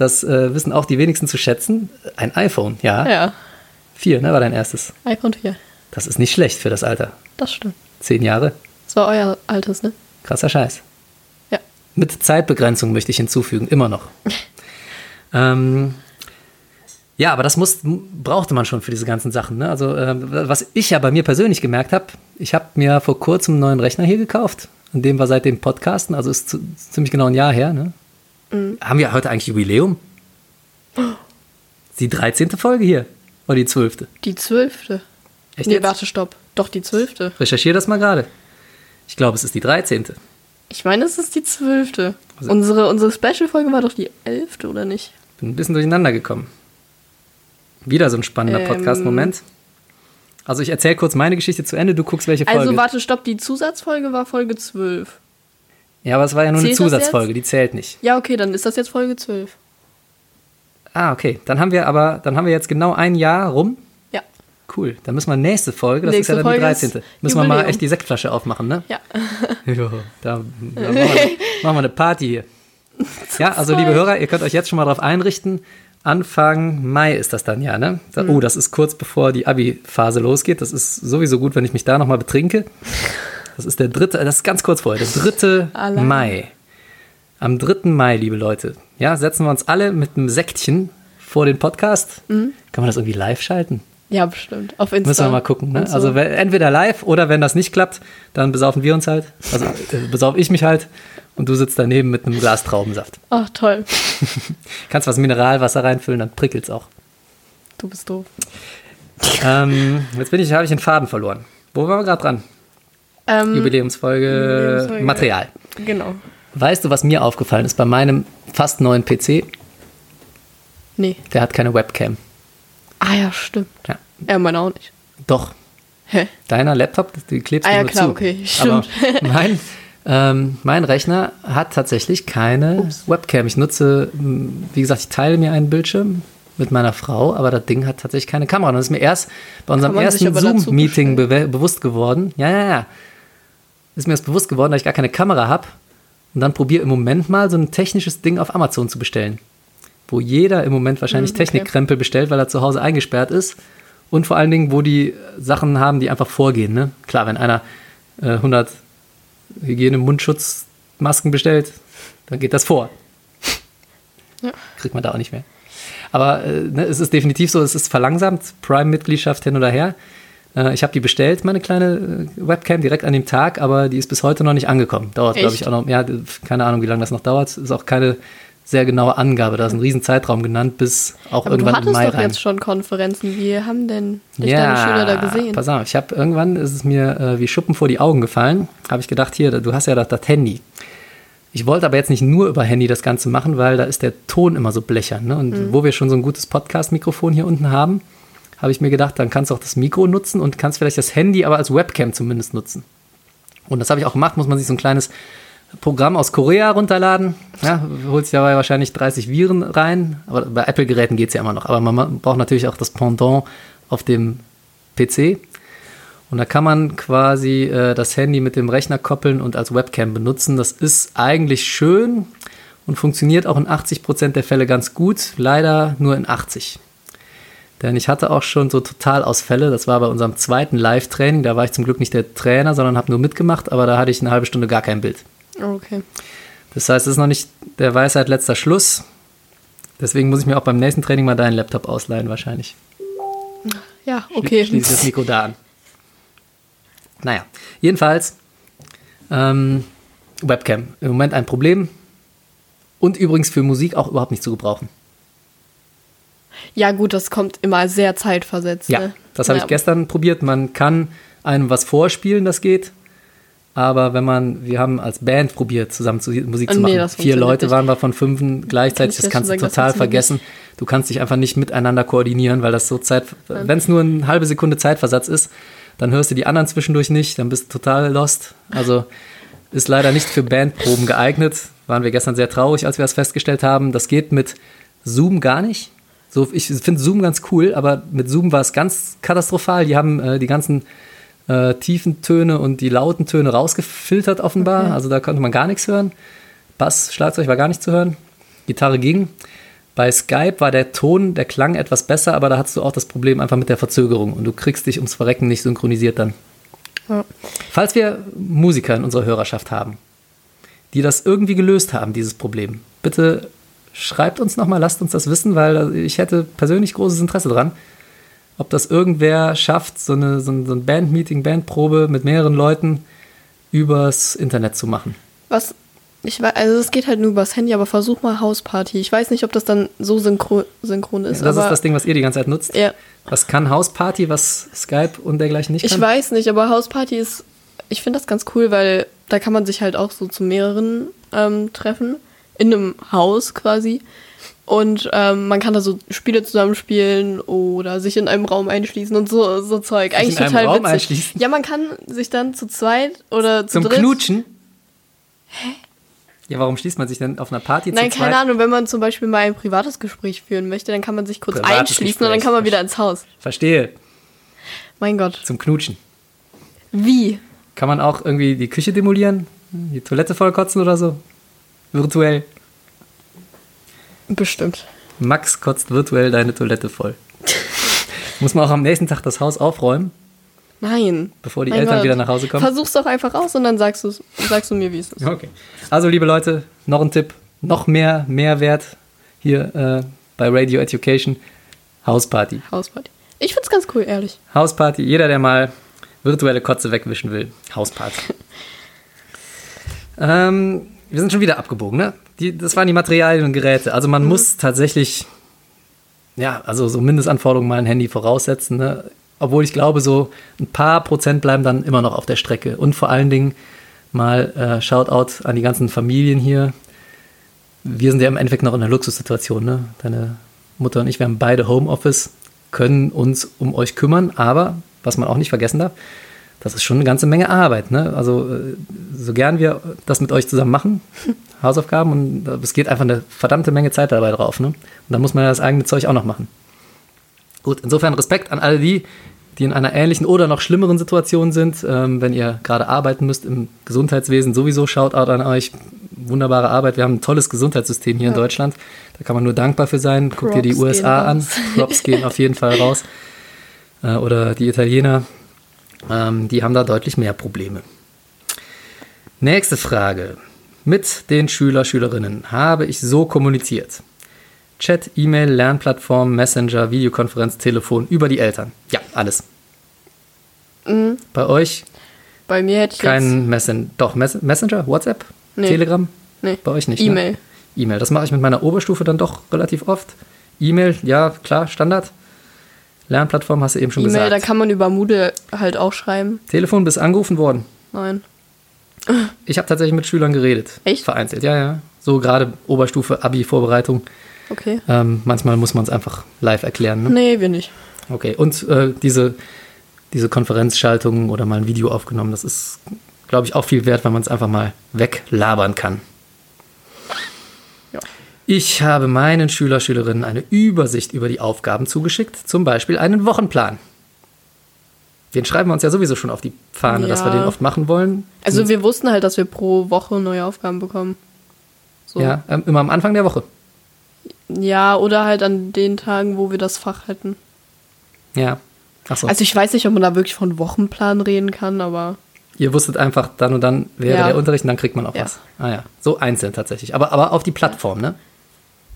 das äh, wissen auch die wenigsten zu schätzen. Ein iPhone, ja. Ja, Vier, ne, war dein erstes. iPhone 4. Das ist nicht schlecht für das Alter. Das stimmt. Zehn Jahre, Das war euer altes, ne? krasser Scheiß. Ja. Mit Zeitbegrenzung möchte ich hinzufügen, immer noch. ähm, ja, aber das muss, brauchte man schon für diese ganzen Sachen. Ne? Also, äh, was ich ja bei mir persönlich gemerkt habe, ich habe mir vor kurzem einen neuen Rechner hier gekauft. An dem wir seitdem podcasten, also ist zu, ziemlich genau ein Jahr her. Ne? Haben wir heute eigentlich Jubiläum? Die 13. Folge hier. Oder die 12. Die zwölfte. Echt Nee, jetzt? warte, stopp. Doch, die zwölfte. Recherchiere das mal gerade. Ich glaube, es ist die 13. Ich meine, es ist die zwölfte. Also- Unsere, unsere Special-Folge war doch die elfte, oder nicht? Bin ein bisschen durcheinander gekommen. Wieder so ein spannender Ähm. Podcast-Moment. Also ich erzähle kurz meine Geschichte zu Ende, du guckst welche Folge. Also, warte, stopp. Die Zusatzfolge war Folge 12. ja, aber es war ja nur eine Zählt das Zusatzfolge, die zählt nicht. Ja, okay, dann ist das jetzt Folge 12. Ah, okay. Dann haben wir aber, dann haben wir jetzt genau ein Jahr rum. Ja. Cool. Dann müssen wir nächste Folge, das Nächste ist ja dann die Folge ist 13. Müssen wir mal echt die Sektflasche aufmachen, ne? Ja. Jo, da, da machen, wir, machen wir eine Party hier. Ja, also liebe Hörer, ihr könnt euch jetzt schon mal darauf einrichten. Anfang Mai ist das dann ja, ne? Da, Oh, das ist kurz bevor die Abi-Phase losgeht. Das ist sowieso gut, wenn ich mich da nochmal betrinke. Das ist der dritte, das ist ganz kurz vorher, der dritte Allein. Mai. Am 3. Mai, liebe Leute, ja, setzen wir uns alle mit einem Säckchen vor den Podcast. Kann man das irgendwie live schalten? Ja, bestimmt. Auf Insta. Müssen wir mal gucken. Ne? so. Also entweder live oder wenn das nicht klappt, dann besaufen wir uns halt. Also äh, besaufe ich mich halt und du sitzt daneben mit einem Glas Traubensaft. Ach, toll. Kannst was Mineralwasser reinfüllen, dann prickelt's auch. Du bist doof. ähm, jetzt bin ich, habe ich den Faden verloren. Wo waren wir gerade dran? Ähm, Jubiläumsfolge, Jubiläumsfolge. Material. Genau. Weißt du, was mir aufgefallen ist bei meinem fast neuen PC? Nee. Der hat keine Webcam. Ah ja, stimmt. Ja. Ja, meine auch nicht. Doch, Hä? deiner Laptop, die klebst Ah du ja, klar, zu. okay, Aber stimmt. mein, ähm, mein Rechner hat tatsächlich keine Webcam. Ich nutze, wie gesagt, ich teile mir einen Bildschirm mit meiner Frau, aber das Ding hat tatsächlich keine Kamera. Und das ist mir erst bei unserem ersten aber Zoom-Meeting bewusst geworden. Ja, ja, ja. Ist mir erst bewusst geworden, dass ich gar keine Kamera habe. Und dann probiere im Moment mal so ein technisches Ding auf Amazon zu bestellen. Wo jeder im Moment wahrscheinlich Hm, okay. Technikkrempel bestellt, weil er zu Hause eingesperrt ist. Und vor allen Dingen, wo die Sachen haben, die einfach vorgehen. Ne? Klar, wenn einer äh, 100 Hygiene-Mundschutzmasken bestellt, dann geht das vor. Ja. Kriegt man da auch nicht mehr. Aber äh, ne, es ist definitiv so, es ist verlangsamt, Prime-Mitgliedschaft hin oder her. Äh, ich habe die bestellt, meine kleine äh, Webcam, direkt an dem Tag, aber die ist bis heute noch nicht angekommen. Dauert, glaube ich, auch noch, ja, keine Ahnung, wie lange das noch dauert. Ist auch keine sehr genaue Angabe. Da ist ein riesen Zeitraum genannt, bis auch Aber du irgendwann im hattest Mai doch rein. jetzt schon Konferenzen. Wie haben denn dich deine Schüler da gesehen? Pass auf, ich habe irgendwann ist es mir äh, wie Schuppen vor die Augen gefallen. Habe ich gedacht, hier, du hast ja das, das Handy. Ich wollte aber jetzt nicht nur über Handy das Ganze machen, weil da ist der Ton immer so blechern. Ne? Und Mhm. wo wir schon so ein gutes Podcast-Mikrofon hier unten haben, habe ich mir gedacht, dann kannst du auch das Mikro nutzen und kannst vielleicht das Handy aber als Webcam zumindest nutzen. Und das habe ich auch gemacht, muss man sich so ein kleines Programm aus Korea runterladen. Ja, holt sich dabei wahrscheinlich 30 Viren rein. Aber bei Apple-Geräten geht es ja immer noch. Aber man braucht natürlich auch das Pendant auf dem PC. Und da kann man quasi äh, das Handy mit dem Rechner koppeln und als Webcam benutzen. Das ist eigentlich schön und funktioniert auch in 80% der Fälle ganz gut. Leider nur in 80. Denn ich hatte auch schon so Totalausfälle. Das war bei unserem zweiten Live-Training. Da war ich zum Glück nicht der Trainer, sondern habe nur mitgemacht. Aber da hatte ich eine halbe Stunde gar kein Bild. Okay. Das heißt, es ist noch nicht der Weisheit letzter Schluss. Deswegen muss ich mir auch beim nächsten Training mal deinen Laptop ausleihen, wahrscheinlich. Ja, Schli- okay. Schließe ich das Mikro da an. Naja, jedenfalls ähm, Webcam. Im Moment ein Problem. Und übrigens für Musik auch überhaupt nicht zu gebrauchen. Ja, gut, das kommt immer sehr zeitversetzt. Ja, ne? das habe Ja. ich gestern probiert. Man kann einem was vorspielen, das geht. Aber wenn man, wir haben als Band probiert, zusammen zu, Musik Oh, zu nee, machen. das Vier Leute nicht. waren wir von fünf gleichzeitig. Kann Das kannst du sagen, das total vergessen. Du kannst dich einfach nicht miteinander koordinieren, weil das so Zeit, wenn es nur eine halbe Sekunde Zeitversatz ist, dann hörst du die anderen zwischendurch nicht, dann bist du total lost. Also ist leider nicht für Bandproben geeignet. Waren wir gestern sehr traurig, als wir das festgestellt haben. Das geht mit Zoom gar nicht. So, ich finde Zoom ganz cool, aber mit Zoom war es ganz katastrophal. Die haben äh, die ganzen äh, tiefen Töne und die lauten Töne rausgefiltert offenbar. Okay. Also da konnte man gar nichts hören. Bass, Schlagzeug war gar nicht zu hören. Gitarre ging. Bei Skype war der Ton, der Klang etwas besser, aber da hattest du auch das Problem einfach mit der Verzögerung und du kriegst dich ums Verrecken nicht synchronisiert dann. Ja. Falls wir Musiker in unserer Hörerschaft haben, die das irgendwie gelöst haben, dieses Problem, bitte schreibt uns nochmal, lasst uns das wissen, weil ich hätte persönlich großes Interesse dran, ob das irgendwer schafft, so, eine, so ein, so ein Bandmeeting, Bandprobe mit mehreren Leuten übers Internet zu machen. Was? Ich weiß, also es geht halt nur übers Handy, aber versuch mal Hausparty. Ich weiß nicht, ob das dann so synchro synchron ist. das aber ist das Ding, was ihr die ganze Zeit nutzt. Ja, Was kann Hausparty, was Skype und dergleichen nicht ich kann? weiß nicht, aber Hausparty ist, ich finde das ganz cool, weil da kann man sich halt auch so zu mehreren ähm, treffen. In einem Haus quasi. Und ähm, man kann da so Spiele zusammenspielen oder sich in einem Raum einschließen und so, so Zeug. Eigentlich in einem total Raum witzig. einschließen? Ja, man kann sich dann zu zweit oder zu Zum dritt. Knutschen? Hä? Ja, warum schließt man sich denn auf einer Party Nein, zu zweit? keine Ahnung, wenn man zum Beispiel mal ein privates Gespräch führen möchte, dann kann man sich kurz Privates einschließen und dann Gespräch. kann man wieder ins Haus. Verstehe. Mein Gott. Zum Knutschen. Wie? Kann man auch irgendwie die Küche demolieren? Die Toilette vollkotzen oder so? Virtuell. Bestimmt. Max kotzt virtuell deine Toilette voll. Muss man auch am nächsten Tag das Haus aufräumen, Nein. bevor die Mein Eltern Gott. wieder nach Hause kommen? Versuch's doch einfach aus und dann sagst, du's, sagst du mir, wie es ist. Okay. Also, liebe Leute, noch ein Tipp, noch mehr Mehrwert hier äh, bei Radio Education. Hausparty. Hausparty. Ich find's ganz cool, ehrlich. Hausparty. Jeder, der mal virtuelle Kotze wegwischen will. Hausparty. ähm, wir sind schon wieder abgebogen, ne? Die, das waren die Materialien und Geräte. Also man muss tatsächlich, ja, also so Mindestanforderungen mal ein Handy voraussetzen, ne? Obwohl ich glaube, so ein paar Prozent bleiben dann immer noch auf der Strecke. Und vor allen Dingen mal äh, Shoutout an die ganzen Familien hier. Wir sind ja im Endeffekt noch in einer Luxussituation, ne? Deine Mutter und ich, wir haben beide Homeoffice. können uns um euch kümmern, aber was man auch nicht vergessen darf, das ist schon eine ganze Menge Arbeit. Ne? Also äh, so gern wir das mit euch zusammen machen, Hausaufgaben, und äh, es geht einfach eine verdammte Menge Zeit dabei drauf. Ne? Und dann muss man ja das eigene Zeug auch noch machen. Gut, insofern Respekt an alle die, die in einer ähnlichen oder noch schlimmeren Situation sind. Ähm, wenn ihr gerade arbeiten müsst im Gesundheitswesen, sowieso Shoutout an euch. Wunderbare Arbeit. Wir haben ein tolles Gesundheitssystem hier ja. in Deutschland. Da kann man nur dankbar für sein. Guckt dir die USA an. Props gehen auf jeden Fall raus. Äh, oder die Italiener. Ähm, die haben da deutlich mehr Probleme. Nächste Frage. Mit den Schüler, Schülerinnen habe ich so kommuniziert. Chat, E-Mail, Lernplattform, Messenger, Videokonferenz, Telefon, über die Eltern. Ja, alles. Mhm. Bei euch? Bei mir hätte ich kein Messenger. Doch, Mess Messenger, WhatsApp, nee. Telegram? Nee. Bei euch nicht. E-Mail. Ne? E-Mail. Das mache ich mit meiner Oberstufe dann doch relativ oft. E-Mail, ja, klar, Standard. Lernplattform hast du eben schon e gesagt. Da kann man über Moodle halt auch schreiben. Telefon, bist angerufen worden? Nein. Ich habe tatsächlich mit Schülern geredet. Echt? Vereinzelt, ja, ja. So gerade Oberstufe, Abi-Vorbereitung. Okay. Ähm, manchmal muss man es einfach live erklären. Ne? Nee, wir nicht. Okay, und äh, diese, diese Konferenzschaltung oder mal ein Video aufgenommen, das ist, glaube ich, auch viel wert, weil man es einfach mal weglabern kann. Ich habe meinen Schüler, Schülerinnen eine Übersicht über die Aufgaben zugeschickt, zum Beispiel einen Wochenplan. Den schreiben wir uns ja sowieso schon auf die Fahne, ja. dass wir den oft machen wollen. Also wir wussten halt, dass wir pro Woche neue Aufgaben bekommen. So. Ja, ähm, immer am Anfang der Woche. Ja, oder halt an den Tagen, wo wir das Fach hätten. Ja. Achso. Also ich weiß nicht, ob man da wirklich von Wochenplan reden kann, aber. Ihr wusstet einfach, dann und dann wäre ja. der Unterricht und dann kriegt man auch ja. was. Ah ja. So einzeln tatsächlich. Aber, aber auf die Plattform, ne?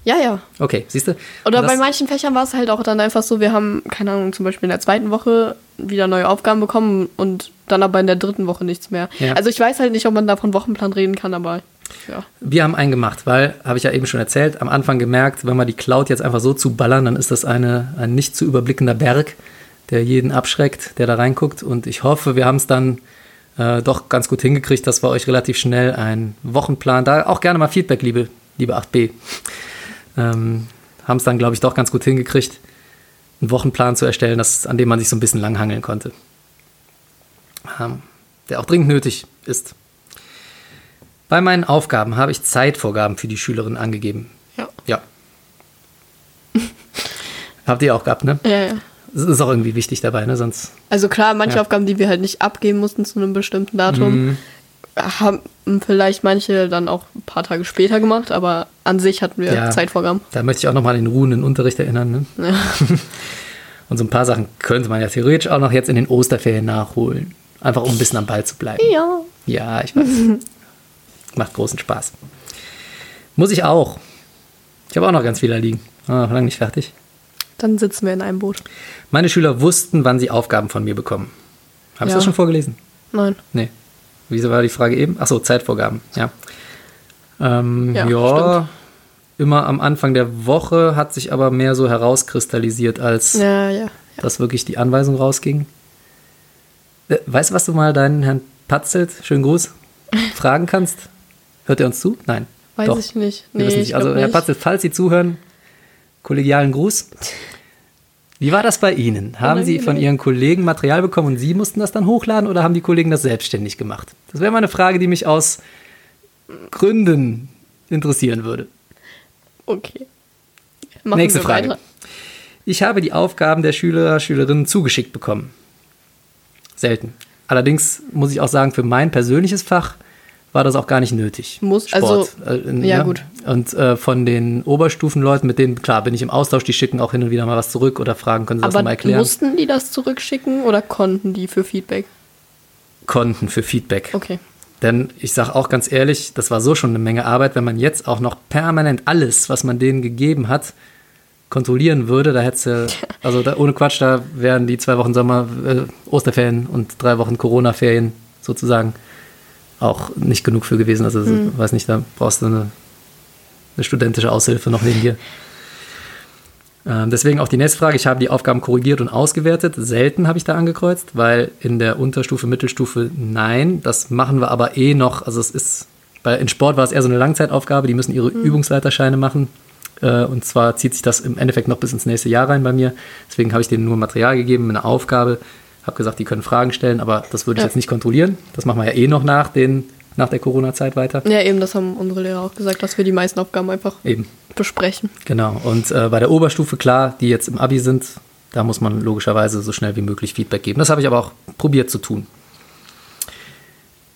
Ja, ja. Okay, siehst du? Oder bei manchen Fächern war es halt auch dann einfach so, wir haben, keine Ahnung, zum Beispiel in der zweiten Woche wieder neue Aufgaben bekommen und dann aber in der dritten Woche nichts mehr. Ja. Also ich weiß halt nicht, ob man da von Wochenplan reden kann, aber ja. Wir haben einen gemacht, weil, habe ich ja eben schon erzählt, am Anfang gemerkt, wenn wir die Cloud jetzt einfach so zu ballern, dann ist das eine, ein nicht zu überblickender Berg, der jeden abschreckt, der da reinguckt. Und ich hoffe, wir haben es dann äh, doch ganz gut hingekriegt, dass wir euch relativ schnell einen Wochenplan, da auch gerne mal Feedback, liebe, liebe 8b, ähm, haben es dann, glaube ich, doch ganz gut hingekriegt, einen Wochenplan zu erstellen, das, an dem man sich so ein bisschen langhangeln konnte. Ähm, der auch dringend nötig ist. Bei meinen Aufgaben habe ich Zeitvorgaben für die Schülerinnen angegeben. Ja. Ja. Habt ihr auch gehabt, ne? Ja, ja. Das ist auch irgendwie wichtig dabei, ne? Sonst. Also klar, manche ja. Aufgaben, die wir halt nicht abgeben mussten zu einem bestimmten Datum, mhm. Haben vielleicht manche dann auch ein paar Tage später gemacht, aber an sich hatten wir ja, Zeitvorgaben. Da möchte ich auch nochmal an den ruhenden Unterricht erinnern, ne? Ja. Und so ein paar Sachen könnte man ja theoretisch auch noch jetzt in den Osterferien nachholen. Einfach um ein bisschen am Ball zu bleiben. Ja. Ja, ich weiß. Macht großen Spaß. Muss ich auch. Ich habe auch noch ganz viel da liegen. Ah, lange nicht fertig. Dann sitzen wir in einem Boot. Meine Schüler wussten, wann sie Aufgaben von mir bekommen. Habe ich ja. das schon vorgelesen? Nein. Nee. Wieso war die Frage eben? Achso, Zeitvorgaben. Ja. Ähm, ja, ja immer am Anfang der Woche hat sich aber mehr so herauskristallisiert, als ja, ja, dass wirklich die Anweisung rausging. Äh, weißt du, was du mal deinen Herrn Patzelt, schönen Gruß, fragen kannst? Hört er uns zu? Nein. Weiß Doch. ich nicht. Nee, nicht. Also, Herr Patzel, falls Sie zuhören, kollegialen Gruß. Wie war das bei Ihnen? Haben Sie von Ihren Kollegen Material bekommen und Sie mussten das dann hochladen oder haben die Kollegen das selbstständig gemacht? Das wäre mal eine Frage, die mich aus Gründen interessieren würde. Okay. Machen Nächste Frage. Weiter. Ich habe die Aufgaben der Schüler, Schülerinnen zugeschickt bekommen. Selten. Allerdings muss ich auch sagen, für mein persönliches Fach war das auch gar nicht nötig. Muss, Sport, also, äh, ja, ja, gut. Und äh, von den Oberstufenleuten, mit denen, klar, bin ich im Austausch, die schicken auch hin und wieder mal was zurück oder fragen, können sie Aber das nochmal erklären. mussten die das zurückschicken oder konnten die für Feedback? Konnten für Feedback. Okay. Denn ich sage auch ganz ehrlich, das war so schon eine Menge Arbeit, wenn man jetzt auch noch permanent alles, was man denen gegeben hat, kontrollieren würde, da hätte du, also da, ohne Quatsch, da wären die zwei Wochen Sommer, äh, Osterferien und drei Wochen Corona-Ferien sozusagen auch nicht genug für gewesen. Also, mhm. weiß nicht, da brauchst du eine, eine studentische Aushilfe noch neben dir. Ähm, deswegen auch die nächste Frage. Ich habe die Aufgaben korrigiert und ausgewertet. Selten habe ich da angekreuzt, weil in der Unterstufe, Mittelstufe nein. Das machen wir aber eh noch. Also, es ist, bei, in Sport war es eher so eine Langzeitaufgabe. Die müssen ihre mhm. Übungsleiterscheine machen. Äh, und zwar zieht sich das im Endeffekt noch bis ins nächste Jahr rein bei mir. Deswegen habe ich denen nur Material gegeben, eine Aufgabe. Habe gesagt, die können Fragen stellen, aber das würde ich Ja. jetzt nicht kontrollieren. Das machen wir ja eh noch nach, den, nach der Corona-Zeit weiter. Ja, eben, das haben unsere Lehrer auch gesagt, dass wir die meisten Aufgaben einfach Eben. besprechen. Genau. Und äh, bei der Oberstufe, klar, die jetzt im Abi sind, da muss man logischerweise so schnell wie möglich Feedback geben. Das habe ich aber auch probiert zu tun.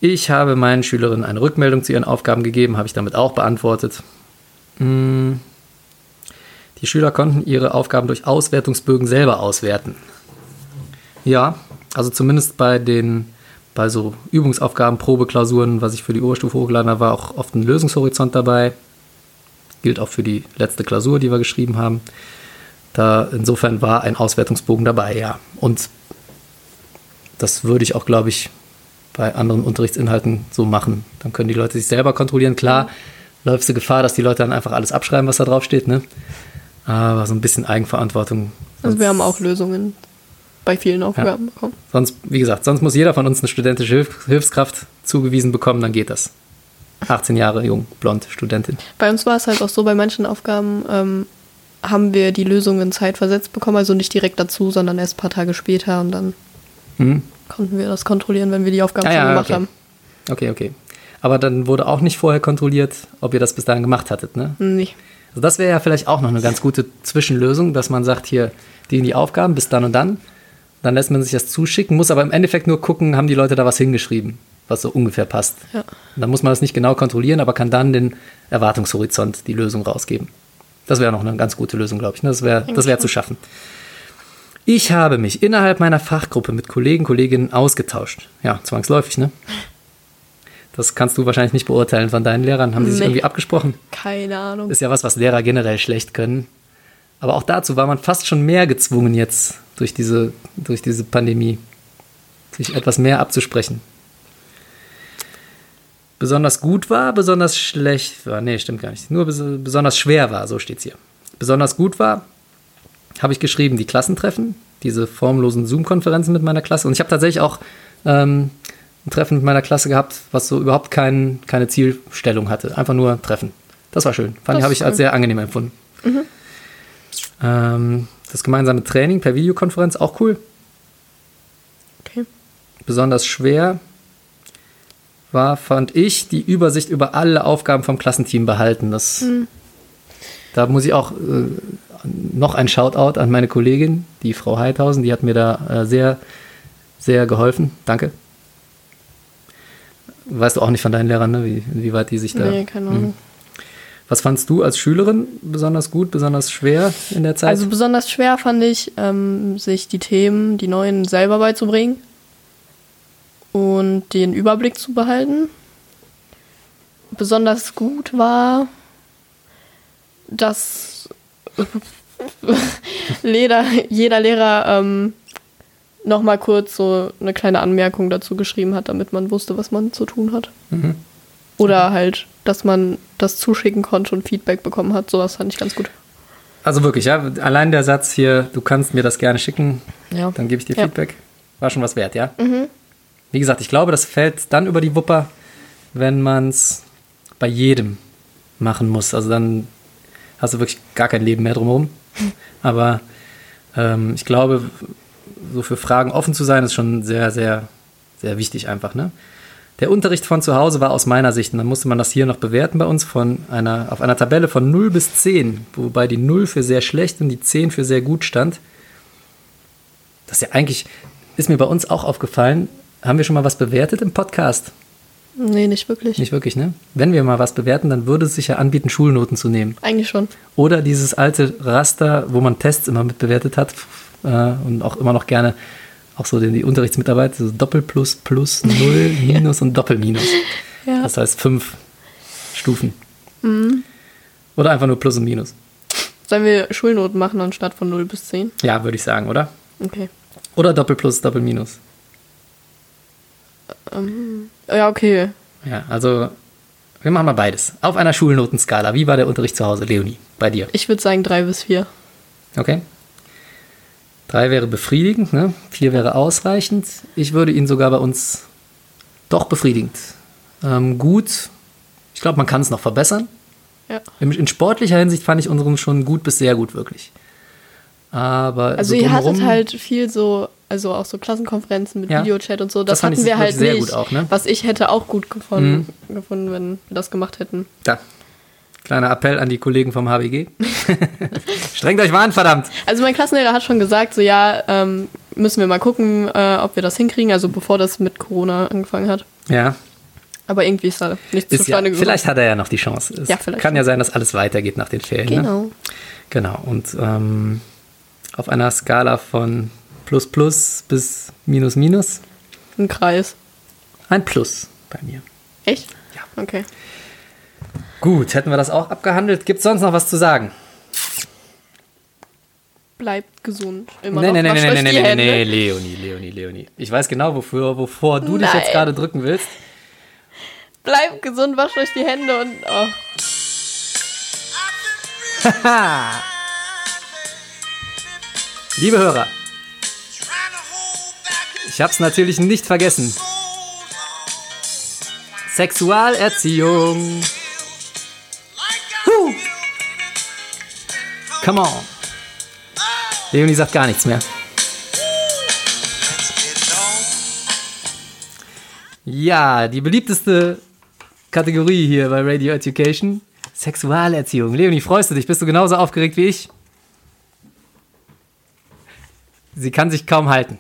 Ich habe meinen Schülerinnen eine Rückmeldung zu ihren Aufgaben gegeben, habe ich damit auch beantwortet. Mm. Die Schüler konnten ihre Aufgaben durch Auswertungsbögen selber auswerten. Ja, also zumindest bei den bei so Übungsaufgaben, Probeklausuren, was ich für die Oberstufe hochgeladen habe, war auch oft ein Lösungshorizont dabei. Gilt auch für die letzte Klausur, die wir geschrieben haben. Da insofern war ein Auswertungsbogen dabei, ja. Und das würde ich auch, glaube ich, bei anderen Unterrichtsinhalten so machen. Dann können die Leute sich selber kontrollieren. Klar, läufst du Gefahr, dass die Leute dann einfach alles abschreiben, was da drauf steht, ne? Aber so ein bisschen Eigenverantwortung. Also wir haben auch Lösungen bei vielen Aufgaben bekommen. Sonst, wie gesagt, sonst muss jeder von uns eine studentische Hilf Hilfskraft zugewiesen bekommen, dann geht das. 18 Jahre jung, blond, Studentin. Bei uns war es halt auch so, bei manchen Aufgaben ähm, haben wir die Lösungen zeitversetzt bekommen, also nicht direkt dazu, sondern erst ein paar Tage später und dann Hm? konnten wir das kontrollieren, wenn wir die Aufgaben Ah, schon ja, gemacht okay. haben. Okay, okay. Aber dann wurde auch nicht vorher kontrolliert, ob ihr das bis dahin gemacht hattet, ne? Nee. Also das wäre ja vielleicht auch noch eine ganz gute Zwischenlösung, dass man sagt, hier, die die Aufgaben bis dann und dann. Dann lässt man sich das zuschicken, muss aber im Endeffekt nur gucken, haben die Leute da was hingeschrieben, was so ungefähr passt. Ja. Dann muss man das nicht genau kontrollieren, aber kann dann den Erwartungshorizont, die Lösung rausgeben. Das wäre noch eine ganz gute Lösung, glaube ich. ne? Das wäre das wäre schon. zu schaffen. Ich habe mich innerhalb meiner Fachgruppe mit Kollegen, Kolleginnen ausgetauscht. Ja, zwangsläufig, ne? Das kannst du wahrscheinlich nicht beurteilen von deinen Lehrern. Haben die sich Nee. irgendwie abgesprochen? Keine Ahnung. Ist ja was, was Lehrer generell schlecht können. Aber auch dazu war man fast schon mehr gezwungen jetzt durch diese, durch diese Pandemie, sich etwas mehr abzusprechen. Besonders gut war, besonders schlecht war. Nee, stimmt gar nicht. Nur bes besonders schwer war, so steht's hier. Besonders gut war, habe ich geschrieben, die Klassentreffen, diese formlosen Zoom-Konferenzen mit meiner Klasse. Und ich habe tatsächlich auch ähm, ein Treffen mit meiner Klasse gehabt, was so überhaupt kein, keine Zielstellung hatte. Einfach nur Treffen. Das war schön. Fand Das habe ich als sehr angenehm empfunden. Ähm, das gemeinsame Training per Videokonferenz auch cool. Okay. Besonders schwer war, fand ich, die Übersicht über alle Aufgaben vom Klassenteam behalten. Das, Da muss ich auch äh, noch ein Shoutout an meine Kollegin, die Frau Heidhausen, die hat mir da äh, sehr, sehr geholfen. Danke. Weißt du auch nicht von deinen Lehrern, ne? wie, wie weit die sich da. Nee, keine Ahnung. Was fandst du als Schülerin besonders gut, besonders schwer in der Zeit? Also besonders schwer fand ich, ähm, sich die Themen, die neuen selber beizubringen und den Überblick zu behalten. Besonders gut war, dass Leder, jeder Lehrer ähm, nochmal kurz so eine kleine Anmerkung dazu geschrieben hat, damit man wusste, was man zu tun hat. Mhm. Oder halt, dass man das zuschicken konnte und Feedback bekommen hat. Sowas fand ich ganz gut. Also wirklich, ja, allein der Satz hier, du kannst mir das gerne schicken, Ja. dann gebe ich dir Ja. Feedback, war schon was wert, ja? Wie gesagt, ich glaube, das fällt dann über die Wupper, wenn man es bei jedem machen muss. Also dann hast du wirklich gar kein Leben mehr drumherum. Aber ähm, ich glaube, so für Fragen offen zu sein, ist schon sehr, sehr, sehr wichtig einfach. Ne? Der Unterricht von zu Hause war aus meiner Sicht, und dann musste man das hier noch bewerten bei uns, von einer, auf einer Tabelle von 0 bis 10, wobei die 0 für sehr schlecht und die 10 für sehr gut stand. Das ist ja eigentlich, ist mir bei uns auch aufgefallen, haben wir schon mal was bewertet im Podcast? Nee, nicht wirklich. Nicht wirklich, ne? Wenn wir mal was bewerten, dann würde es sich ja anbieten, Schulnoten zu nehmen. Eigentlich schon. Oder dieses alte Raster, wo man Tests immer mit bewertet hat äh, und auch immer noch gerne auch so die Unterrichtsmitarbeit, so Doppelplus, Plus, Null, Minus und Doppelminus. Ja. Das heißt fünf Stufen. Oder einfach nur Plus und Minus. Sollen wir Schulnoten machen anstatt von 0 bis 10? Ja, würde ich sagen, oder? Okay. Oder Doppelplus, Doppelminus. Ja, okay. Ja, also wir machen mal beides. Auf einer Schulnotenskala. Wie war der Unterricht zu Hause, Leonie? Bei dir? Ich würde sagen 3 bis 4. Okay. Drei wäre befriedigend, ne? vier wäre ausreichend. Ich würde ihn sogar bei uns doch befriedigend. Ähm, gut. Ich glaube, man kann es noch verbessern. Ja. In, in sportlicher Hinsicht fand ich unseren schon gut bis sehr gut, wirklich. Aber Also so ihr hattet halt viel so, also auch so Klassenkonferenzen mit Ja. Videochat und so. Das Das, hatten wir halt wirklich sehr nicht. gut auch, ne? Was ich hätte auch gut gefunden, gefunden, wenn wir das gemacht hätten. Da. Kleiner Appell an die Kollegen vom HBG. Strengt euch warn, verdammt. Also mein Klassenlehrer hat schon gesagt, so ja, ähm, müssen wir mal gucken, äh, ob wir das hinkriegen, also bevor das mit Corona angefangen hat. Ja, Aber irgendwie ist da nichts ist ja, zustande gekommen. vielleicht hat er ja noch die Chance. Es Ja, vielleicht kann ja sein, dass alles weitergeht nach den Ferien. Ne? Genau. Genau. Und ähm, auf einer Skala von plus plus bis minus minus Ein Kreis. ein Plus bei mir. Echt? Ja. Okay. Gut, hätten wir das auch abgehandelt. Gibt es sonst noch was zu sagen? Bleibt gesund. Immer Nee, noch. nee, nee, nee, nee, nee, nee, Hände. nee, Leonie, Leonie, Leonie. Ich weiß genau, wofür, wovor du dich Nein. jetzt gerade drücken willst. Bleibt gesund, wascht euch die Hände und. Oh. Liebe Hörer, ich hab's natürlich nicht vergessen. Sexualerziehung. Come on. Leonie sagt gar nichts mehr. Ja, die beliebteste Kategorie hier bei Radio Education. Sexualerziehung. Leonie, freust du dich? Bist du genauso aufgeregt wie ich? Sie kann sich kaum halten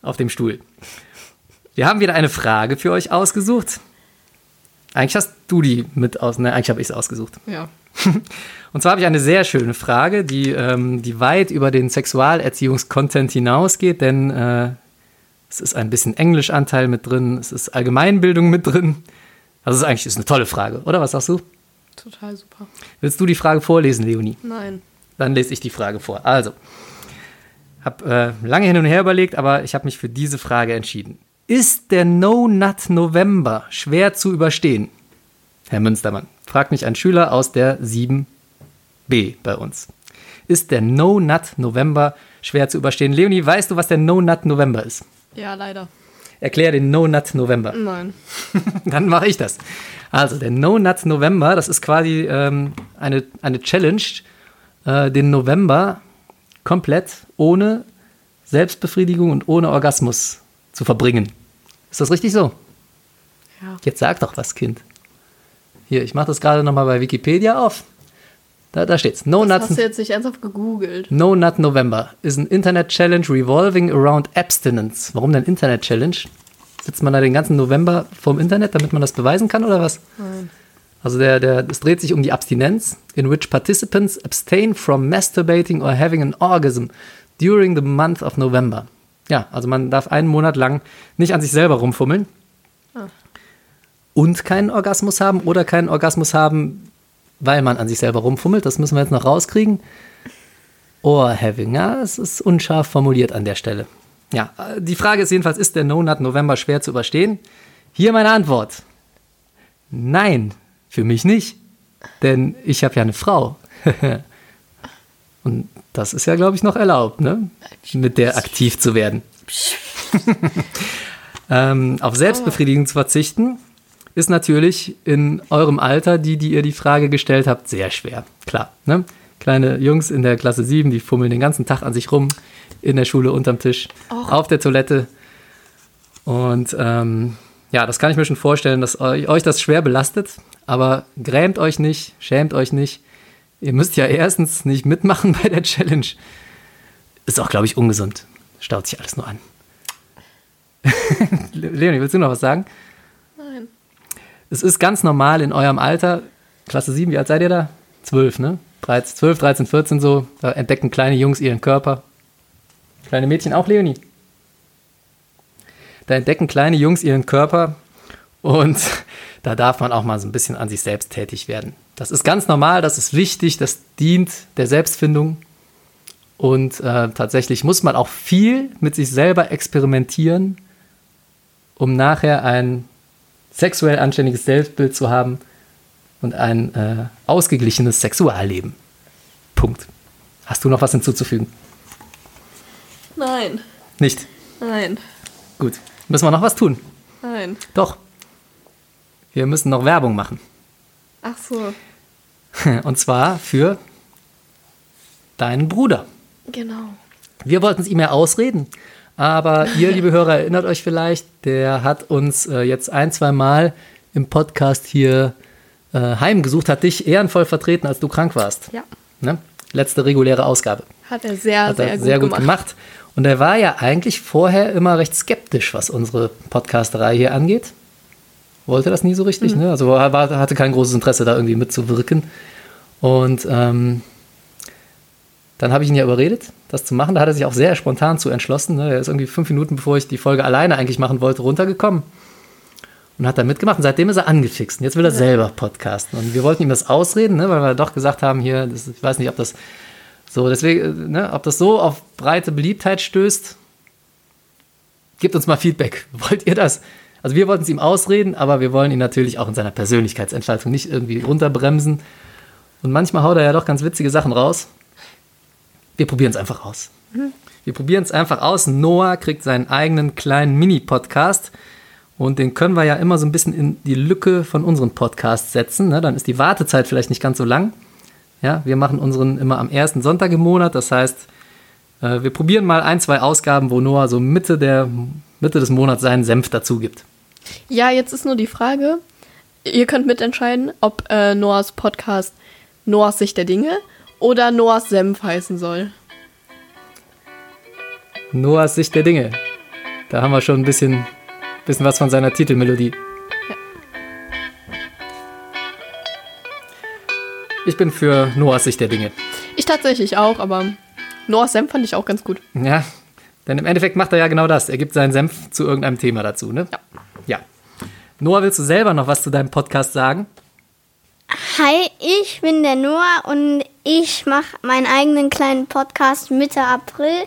auf dem Stuhl. Wir haben wieder eine Frage für euch ausgesucht. Eigentlich hast du die mit aus. Ne, eigentlich habe ich es ausgesucht. Ja. Und zwar habe ich eine sehr schöne Frage, die, ähm, die weit über den Sexualerziehungskontent hinausgeht, denn äh, es ist ein bisschen Englischanteil mit drin, es ist Allgemeinbildung mit drin. Also es ist eigentlich ist eine tolle Frage, oder? Was sagst du? Total super. Willst du die Frage vorlesen, Leonie? Nein. Dann lese ich die Frage vor. Also, habe äh, lange hin und her überlegt, aber ich habe mich für diese Frage entschieden. Ist der No-Nut November schwer zu überstehen? Herr Münstermann, fragt mich ein Schüler aus der 7b bei uns. Ist der No-Nut November schwer zu überstehen? Leonie, weißt du, was der No-Nut November ist? Ja, leider. Erklär den No-Nut November. Nein. Dann mache ich das. Also, der No Nuts November, das ist quasi ähm, eine, eine Challenge, äh, den November komplett ohne Selbstbefriedigung und ohne Orgasmus zu verbringen. Ist das richtig so? Ja. Jetzt sag doch was, Kind. Hier, ich mache das gerade nochmal bei Wikipedia auf. Da, da steht's. No Das Nuts hast du jetzt nicht ernsthaft gegoogelt. No Nut November is an Internet Challenge revolving around abstinence. Warum denn Internet Challenge? Sitzt man da den ganzen November vorm Internet, damit man das beweisen kann oder was? Nein. Also der, der, es dreht sich um die Abstinenz, in which participants abstain from masturbating or having an orgasm during the month of November. Ja, also man darf einen Monat lang nicht an sich selber rumfummeln und keinen Orgasmus haben oder keinen Orgasmus haben, weil man an sich selber rumfummelt. Das müssen wir jetzt noch rauskriegen. Or having, ja, es ist unscharf formuliert an der Stelle. Ja, die Frage ist jedenfalls, ist der No-Nut November schwer zu überstehen? Hier meine Antwort. Nein, für mich nicht. Denn ich habe ja eine Frau. Und das ist ja, glaube ich, noch erlaubt, ne? Mit der aktiv zu werden. ähm, auf Selbstbefriedigung zu verzichten, ist natürlich in eurem Alter, die, die ihr die Frage gestellt habt, sehr schwer. Klar, ne? Kleine Jungs in der Klasse 7, die fummeln den ganzen Tag an sich rum, in der Schule, unterm Tisch, auf der Toilette. Und ähm, ja, das kann ich mir schon vorstellen, dass euch, euch das schwer belastet. Aber grämt euch nicht, schämt euch nicht. Ihr müsst ja erstens nicht mitmachen bei der Challenge. Ist auch, glaube ich, ungesund. Staut sich alles nur an. Leonie, willst du noch was sagen? Es ist ganz normal in eurem Alter, Klasse 7, wie alt seid ihr da? 12, ne? 13, 12, 13, 14 so, da entdecken kleine Jungs ihren Körper. Kleine Mädchen auch, Leonie? Da entdecken kleine Jungs ihren Körper und da darf man auch mal so ein bisschen an sich selbst tätig werden. Das ist ganz normal, das ist wichtig, das dient der Selbstfindung. Und äh, tatsächlich muss man auch viel mit sich selber experimentieren, um nachher ein sexuell anständiges Selbstbild zu haben und ein äh, ausgeglichenes Sexualleben. Punkt. Hast du noch was hinzuzufügen? Nein. Nicht. Nein. Gut. Müssen wir noch was tun? Nein. Doch. Wir müssen noch Werbung machen. Ach so. Und zwar für deinen Bruder. Genau. Wir wollten es ihm ja ausreden, aber ihr, liebe Hörer, erinnert euch vielleicht, der hat uns äh, jetzt ein, zwei Mal im Podcast hier äh, heimgesucht, hat dich ehrenvoll vertreten, als du krank warst. Ja. Ne? Letzte reguläre Ausgabe. Hat er sehr, Hat sehr, er gut, sehr gut gemacht. gemacht. Und er war ja eigentlich vorher immer recht skeptisch, was unsere Podcasterei hier angeht. Wollte das nie so richtig, Mhm. ne? Also er war, hatte kein großes Interesse, da irgendwie mitzuwirken. Und ähm, dann habe ich ihn ja überredet, das zu machen. Da hat er sich auch sehr spontan zu entschlossen. Ne? Er ist irgendwie fünf Minuten, bevor ich die Folge alleine eigentlich machen wollte, runtergekommen und hat da mitgemacht. Und seitdem ist er angefixt. Und jetzt will er selber podcasten. Und wir wollten ihm das ausreden, ne? weil wir doch gesagt haben, hier, das, ich weiß nicht, ob das so, deswegen, äh, ne, ob das so auf breite Beliebtheit stößt. Gebt uns mal Feedback. Wollt ihr das? Also wir wollten es ihm ausreden, aber wir wollen ihn natürlich auch in seiner Persönlichkeitsentfaltung nicht irgendwie runterbremsen. Und manchmal haut er ja doch ganz witzige Sachen raus. Wir probieren es einfach aus. Wir probieren es einfach aus. Noah kriegt seinen eigenen kleinen Mini-Podcast. Und den können wir ja immer so ein bisschen in die Lücke von unseren Podcasts setzen. Ne? Dann ist die Wartezeit vielleicht nicht ganz so lang. Ja, wir machen unseren immer am ersten Sonntag im Monat. Das heißt, äh, wir probieren mal ein, zwei Ausgaben, wo Noah so Mitte, der, Mitte des Monats seinen Senf dazu gibt. Ja, jetzt ist nur die Frage, ihr könnt mitentscheiden, ob äh, Noahs Podcast Noahs Sicht der Dinge oder Noahs Senf heißen soll. Noahs Sicht der Dinge. Da haben wir schon ein bisschen, bisschen was von seiner Titelmelodie. Ich bin für Noahs Sicht der Dinge. Ich tatsächlich auch, aber Noahs Senf fand ich auch ganz gut. Ja, denn im Endeffekt macht er ja genau das. Er gibt seinen Senf zu irgendeinem Thema dazu, ne? Ja. Ja. Noah, willst du selber noch was zu deinem Podcast sagen? Hi, ich bin der Noah und ich mache meinen eigenen kleinen Podcast Mitte April.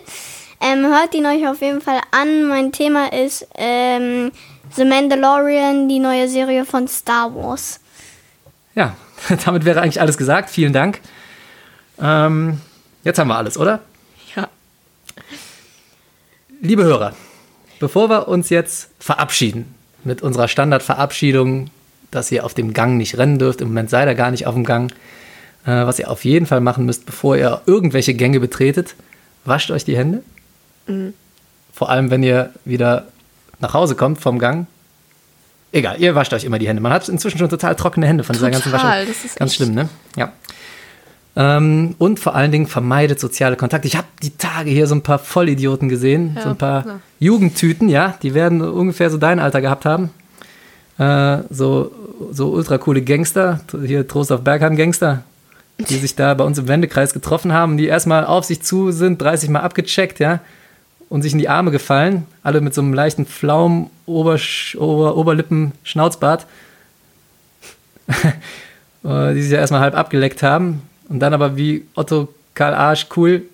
Ähm, hört ihn euch auf jeden Fall an. Mein Thema ist ähm, The Mandalorian, die neue Serie von Star Wars. Ja, damit wäre eigentlich alles gesagt. Vielen Dank. Ähm, jetzt haben wir alles, oder? Ja. Liebe Hörer, bevor wir uns jetzt verabschieden mit unserer Standardverabschiedung, dass ihr auf dem Gang nicht rennen dürft, im Moment seid ihr gar nicht auf dem Gang, äh, was ihr auf jeden Fall machen müsst, bevor ihr irgendwelche Gänge betretet, wascht euch die Hände. Vor allem, wenn ihr wieder nach Hause kommt vom Gang. Egal, ihr wascht euch immer die Hände. Man hat inzwischen schon total trockene Hände von dieser ganzen Total, Waschung. das ist Ganz schlimm, ne? Ja. Ähm, und vor allen Dingen vermeidet soziale Kontakte. Ich habe die Tage hier so ein paar Vollidioten gesehen, Ja, so ein paar ja. Jugendtüten, ja, die werden ungefähr so dein Alter gehabt haben. Äh, so, so ultra coole Gangster, hier Trost auf Bergheim Gangster, die sich da bei uns im Wendekreis getroffen haben, die erstmal auf sich zu sind, 30 Mal abgecheckt, ja, und sich in die Arme gefallen, alle mit so einem leichten Pflaumen, Obersch Ober Oberlippen, Schnauzbart, äh, die sich ja erstmal halb abgeleckt haben und dann aber wie Otto Karl Arsch cool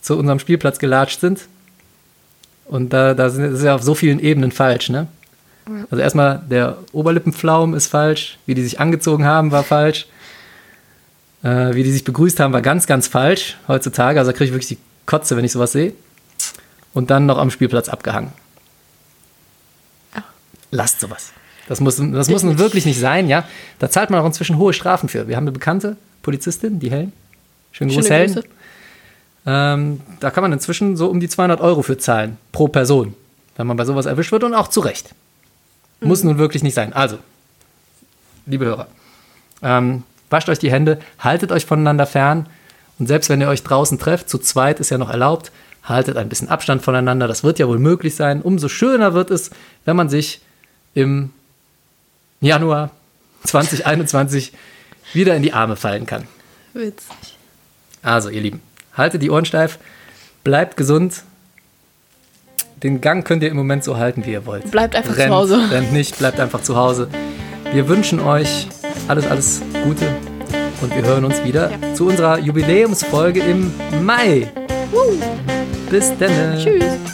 zu unserem Spielplatz gelatscht sind. Und da, da sind, das ist ja auf so vielen Ebenen falsch, ne? Also erstmal der Oberlippenpflaum ist falsch, wie die sich angezogen haben, war falsch. Äh, wie die sich begrüßt haben, war ganz, ganz falsch heutzutage. Also da kriege ich wirklich die Kotze, wenn ich sowas sehe. Und dann noch am Spielplatz abgehangen. Ja. Lasst sowas. Das muss, das muss nun wirklich nicht sein, ja. Da zahlt man auch inzwischen hohe Strafen für. Wir haben eine bekannte Polizistin, die Helen. Schönen Gruß, Schöne Helen. Ähm, da kann man inzwischen so um die 200 Euro für zahlen, pro Person, wenn man bei sowas erwischt wird und auch zu Recht. Muss nun wirklich nicht sein. Also, liebe Hörer, ähm, wascht euch die Hände, haltet euch voneinander fern und selbst wenn ihr euch draußen trefft, zu zweit ist ja noch erlaubt, haltet ein bisschen Abstand voneinander. Das wird ja wohl möglich sein. Umso schöner wird es, wenn man sich im Januar 2021 wieder in die Arme fallen kann. Witzig. Also, ihr Lieben, haltet die Ohren steif, bleibt gesund. Den Gang könnt ihr im Moment so halten, wie ihr wollt. Bleibt einfach zu rennt, Hause. Rennt nicht, bleibt einfach zu Hause. Wir wünschen euch alles, alles Gute und wir hören uns wieder zu unserer Jubiläumsfolge im Mai. Bis dann. Tschüss. Tschüss.